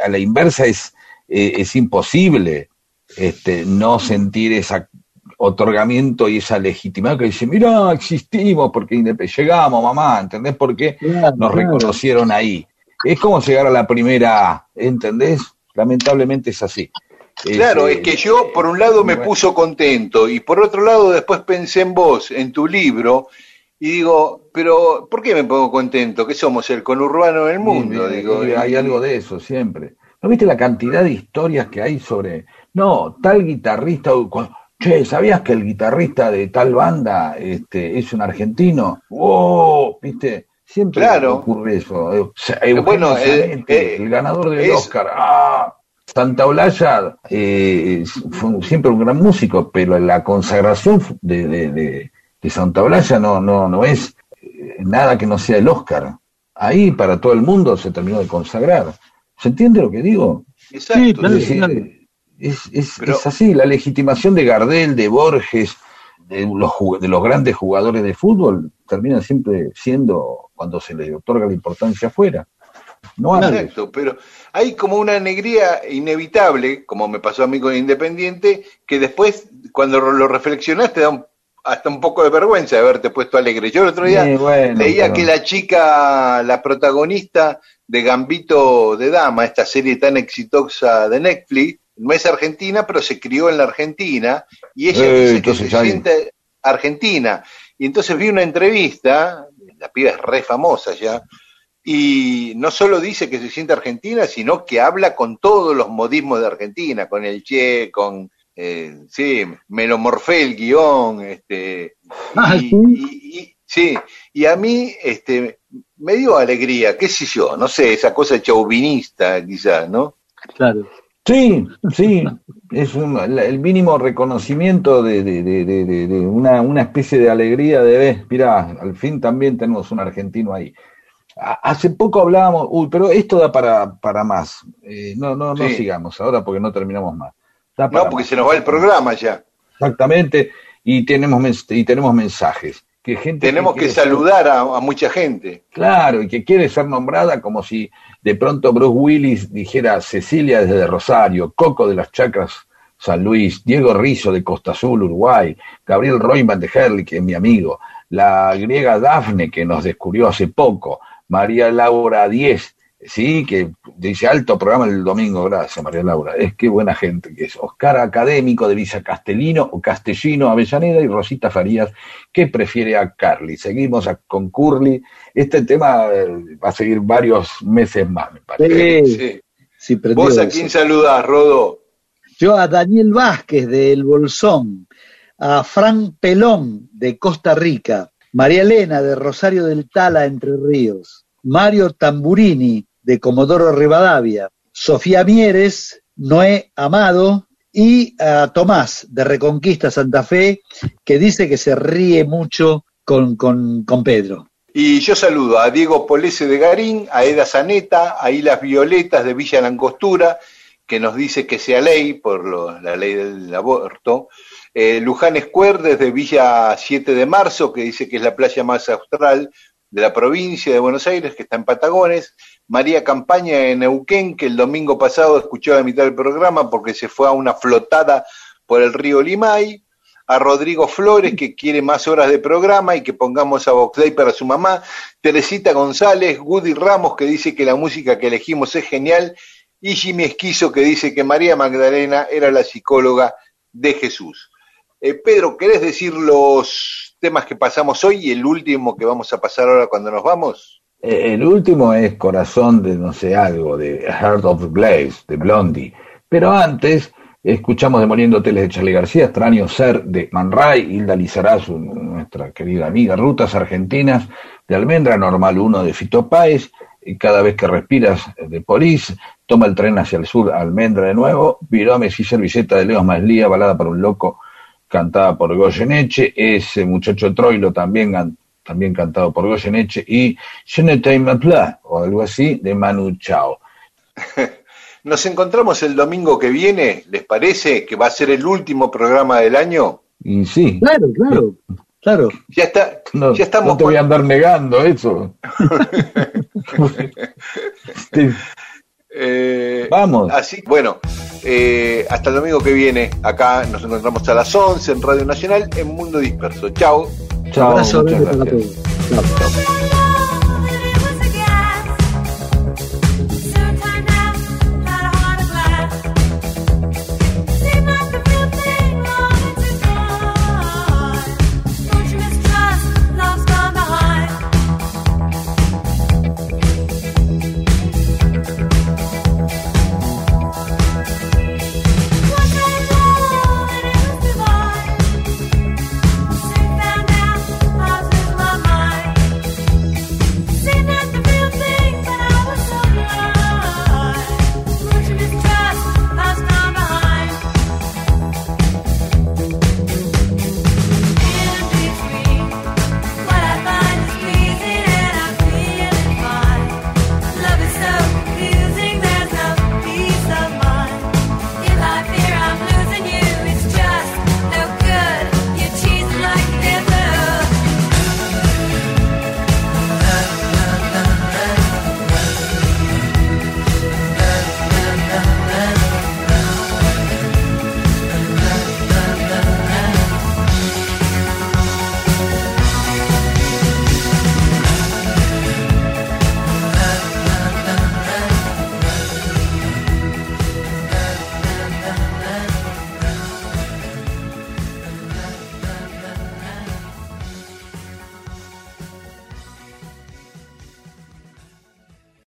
Speaker 3: a la inversa es, eh, es imposible este, no sentir esa otorgamiento y esa legitimidad que dice, mira, existimos porque llegamos, mamá, ¿entendés por qué
Speaker 2: Claro,
Speaker 3: nos
Speaker 2: claro.
Speaker 3: reconocieron ahí? Es como llegar a la primera A, ¿entendés? Lamentablemente es así.
Speaker 1: Claro, es
Speaker 3: eh,
Speaker 1: que yo por un lado me
Speaker 3: bueno.
Speaker 1: puso contento y por otro lado después pensé en vos, en tu libro, y digo, pero ¿por qué me pongo contento? Que somos el conurbano del mundo,
Speaker 3: Sí,
Speaker 1: digo.
Speaker 3: hay
Speaker 1: y-
Speaker 3: algo de eso siempre. ¿No viste la cantidad de historias que hay sobre, no, tal guitarrista, che, ¿sabías que el guitarrista de tal banda este, es un argentino? ¡Wow! ¿Viste? Siempre
Speaker 1: Claro.
Speaker 3: ocurre eso. Eh, Eugenio
Speaker 1: Bueno, eh, eh,
Speaker 3: el ganador del
Speaker 1: es-
Speaker 3: Oscar. ¡Ah! Santa Olalla eh, fue siempre un gran músico, pero la consagración de, de, de, de Santa Olalla no, no, no es eh, nada que no sea el Oscar. Ahí para todo el mundo se terminó de consagrar. ¿Se entiende lo que digo?
Speaker 1: Exacto.
Speaker 3: Es, decir, es, es, es así, la legitimación de Gardel, de Borges, de los, de los grandes jugadores de fútbol, termina siempre siendo cuando se le otorga la importancia afuera. No
Speaker 1: Exacto, pero hay como una alegría inevitable, como me pasó a mí con Independiente, que después, cuando lo reflexionas, te da un, hasta un poco de vergüenza de haberte puesto alegre. Yo el otro día
Speaker 3: Sí, bueno,
Speaker 1: leía
Speaker 3: pero-
Speaker 1: que la chica, la protagonista de Gambito de Dama, esta serie tan exitosa de Netflix, no es argentina, pero se crió en la Argentina, y ella
Speaker 3: Eh,
Speaker 1: dice que se siente argentina. Y entonces vi una entrevista, la piba es re famosa ya, y no solo dice que se siente argentina, sino que habla con todos los modismos de Argentina, con el che, con, eh, sí, me lo morfé el guion, este,
Speaker 2: Ah,
Speaker 1: y,
Speaker 2: ¿sí?
Speaker 1: y- y- sí, y a mí, este, me dio alegría, qué sé yo, no sé, esa cosa chauvinista quizás, ¿no?
Speaker 2: Claro.
Speaker 3: Sí, sí, es un- el mínimo reconocimiento de, de- de- de- de- de una, una especie de alegría de, ves, mira, al fin también tenemos un argentino ahí. Hace poco hablábamos, uy, pero esto da para, para más. Eh, no, no, no
Speaker 1: Sí.
Speaker 3: sigamos ahora porque no terminamos más. Da para
Speaker 1: No, porque
Speaker 3: más.
Speaker 1: se nos va el programa ya.
Speaker 3: Exactamente, y tenemos, y tenemos mensajes. Que gente
Speaker 1: Tenemos que
Speaker 3: ser-
Speaker 1: saludar a, a mucha gente.
Speaker 3: Claro, y que quiere ser nombrada como si de pronto Bruce Willis dijera Cecilia desde Rosario, Coco de las Chacras San Luis, Diego Rizzo de Costa Azul, Uruguay, Gabriel Royman de Herli, que es mi amigo, la griega Dafne, que nos descubrió hace poco, María Laura Diez, sí, que dice alto programa el domingo, gracias María Laura, es que buena gente que es, Oscar Académico de Villa Castellino o Castellino Avellaneda y Rosita Farías, que prefiere a Carly. Seguimos a- con Curly, este tema eh, va a seguir varios meses más, me parece.
Speaker 2: Sí,
Speaker 1: Sí. ¿Vos a quién saludás, Rodo?
Speaker 2: Yo a Daniel Vázquez de El Bolsón, a Fran Pelón de Costa Rica, María Elena de Rosario del Tala, Entre Ríos, Mario Tamburini de Comodoro Rivadavia, Sofía Mieres, Noé Amado y a Tomás de Reconquista Santa Fe, que dice que se ríe mucho con, con, Pedro.
Speaker 1: Y yo saludo a Diego Polese de Garín, a Eda Zaneta, a Hilas Violetas de Villa Langostura, que nos dice que sea ley por la ley del aborto. Eh, Luján Square desde Villa 7 de Marzo, que dice que es la playa más austral de la provincia de Buenos Aires, que está en Patagones. María Campaña en Neuquén, que el domingo pasado escuchó la mitad del programa porque se fue a una flotada por el río Limay a Rodrigo Flores, que quiere más horas de programa y que pongamos a Vox Day para su mamá, Teresita González, Woody Ramos, que dice que la música que elegimos es genial, y Jimmy Esquizo, que dice que María Magdalena era la psicóloga de Jesús. Eh, Pedro, ¿querés decir los temas que pasamos hoy y el último que vamos a pasar ahora cuando nos vamos?
Speaker 3: Eh, El último es Corazón de no sé algo, de Heart of Glaze, de Blondie. Pero antes escuchamos Demoliendo Hoteles de Charlie García, Extraño Ser de Man Ray, Hilda Lizarazu, nuestra querida amiga, Rutas Argentinas de Almendra, Normal 1 de Fito Páez, Cada vez que respiras de Polis, Toma el tren hacia el sur, Almendra de nuevo, Viromes y Servilleta de Leos Maslía, Balada para un loco, cantada por Goyeneche, ese muchacho Troilo también, también cantado por Goyeneche, y Je ne t'aime plus, o algo así, de Manu Chao.
Speaker 1: Nos encontramos el domingo que viene, ¿les parece que va a ser el último programa del año?
Speaker 3: Y sí,
Speaker 2: Claro, claro, claro.
Speaker 1: Ya está,
Speaker 3: no,
Speaker 1: ya estamos
Speaker 3: no te voy a andar negando eso.
Speaker 1: Eh,
Speaker 3: Vamos.
Speaker 1: Así, bueno, eh, hasta el domingo que viene. Acá nos encontramos a las 11 en Radio Nacional en Mundo Disperso. Chao.
Speaker 3: Chao,
Speaker 2: Abrazo. Chao.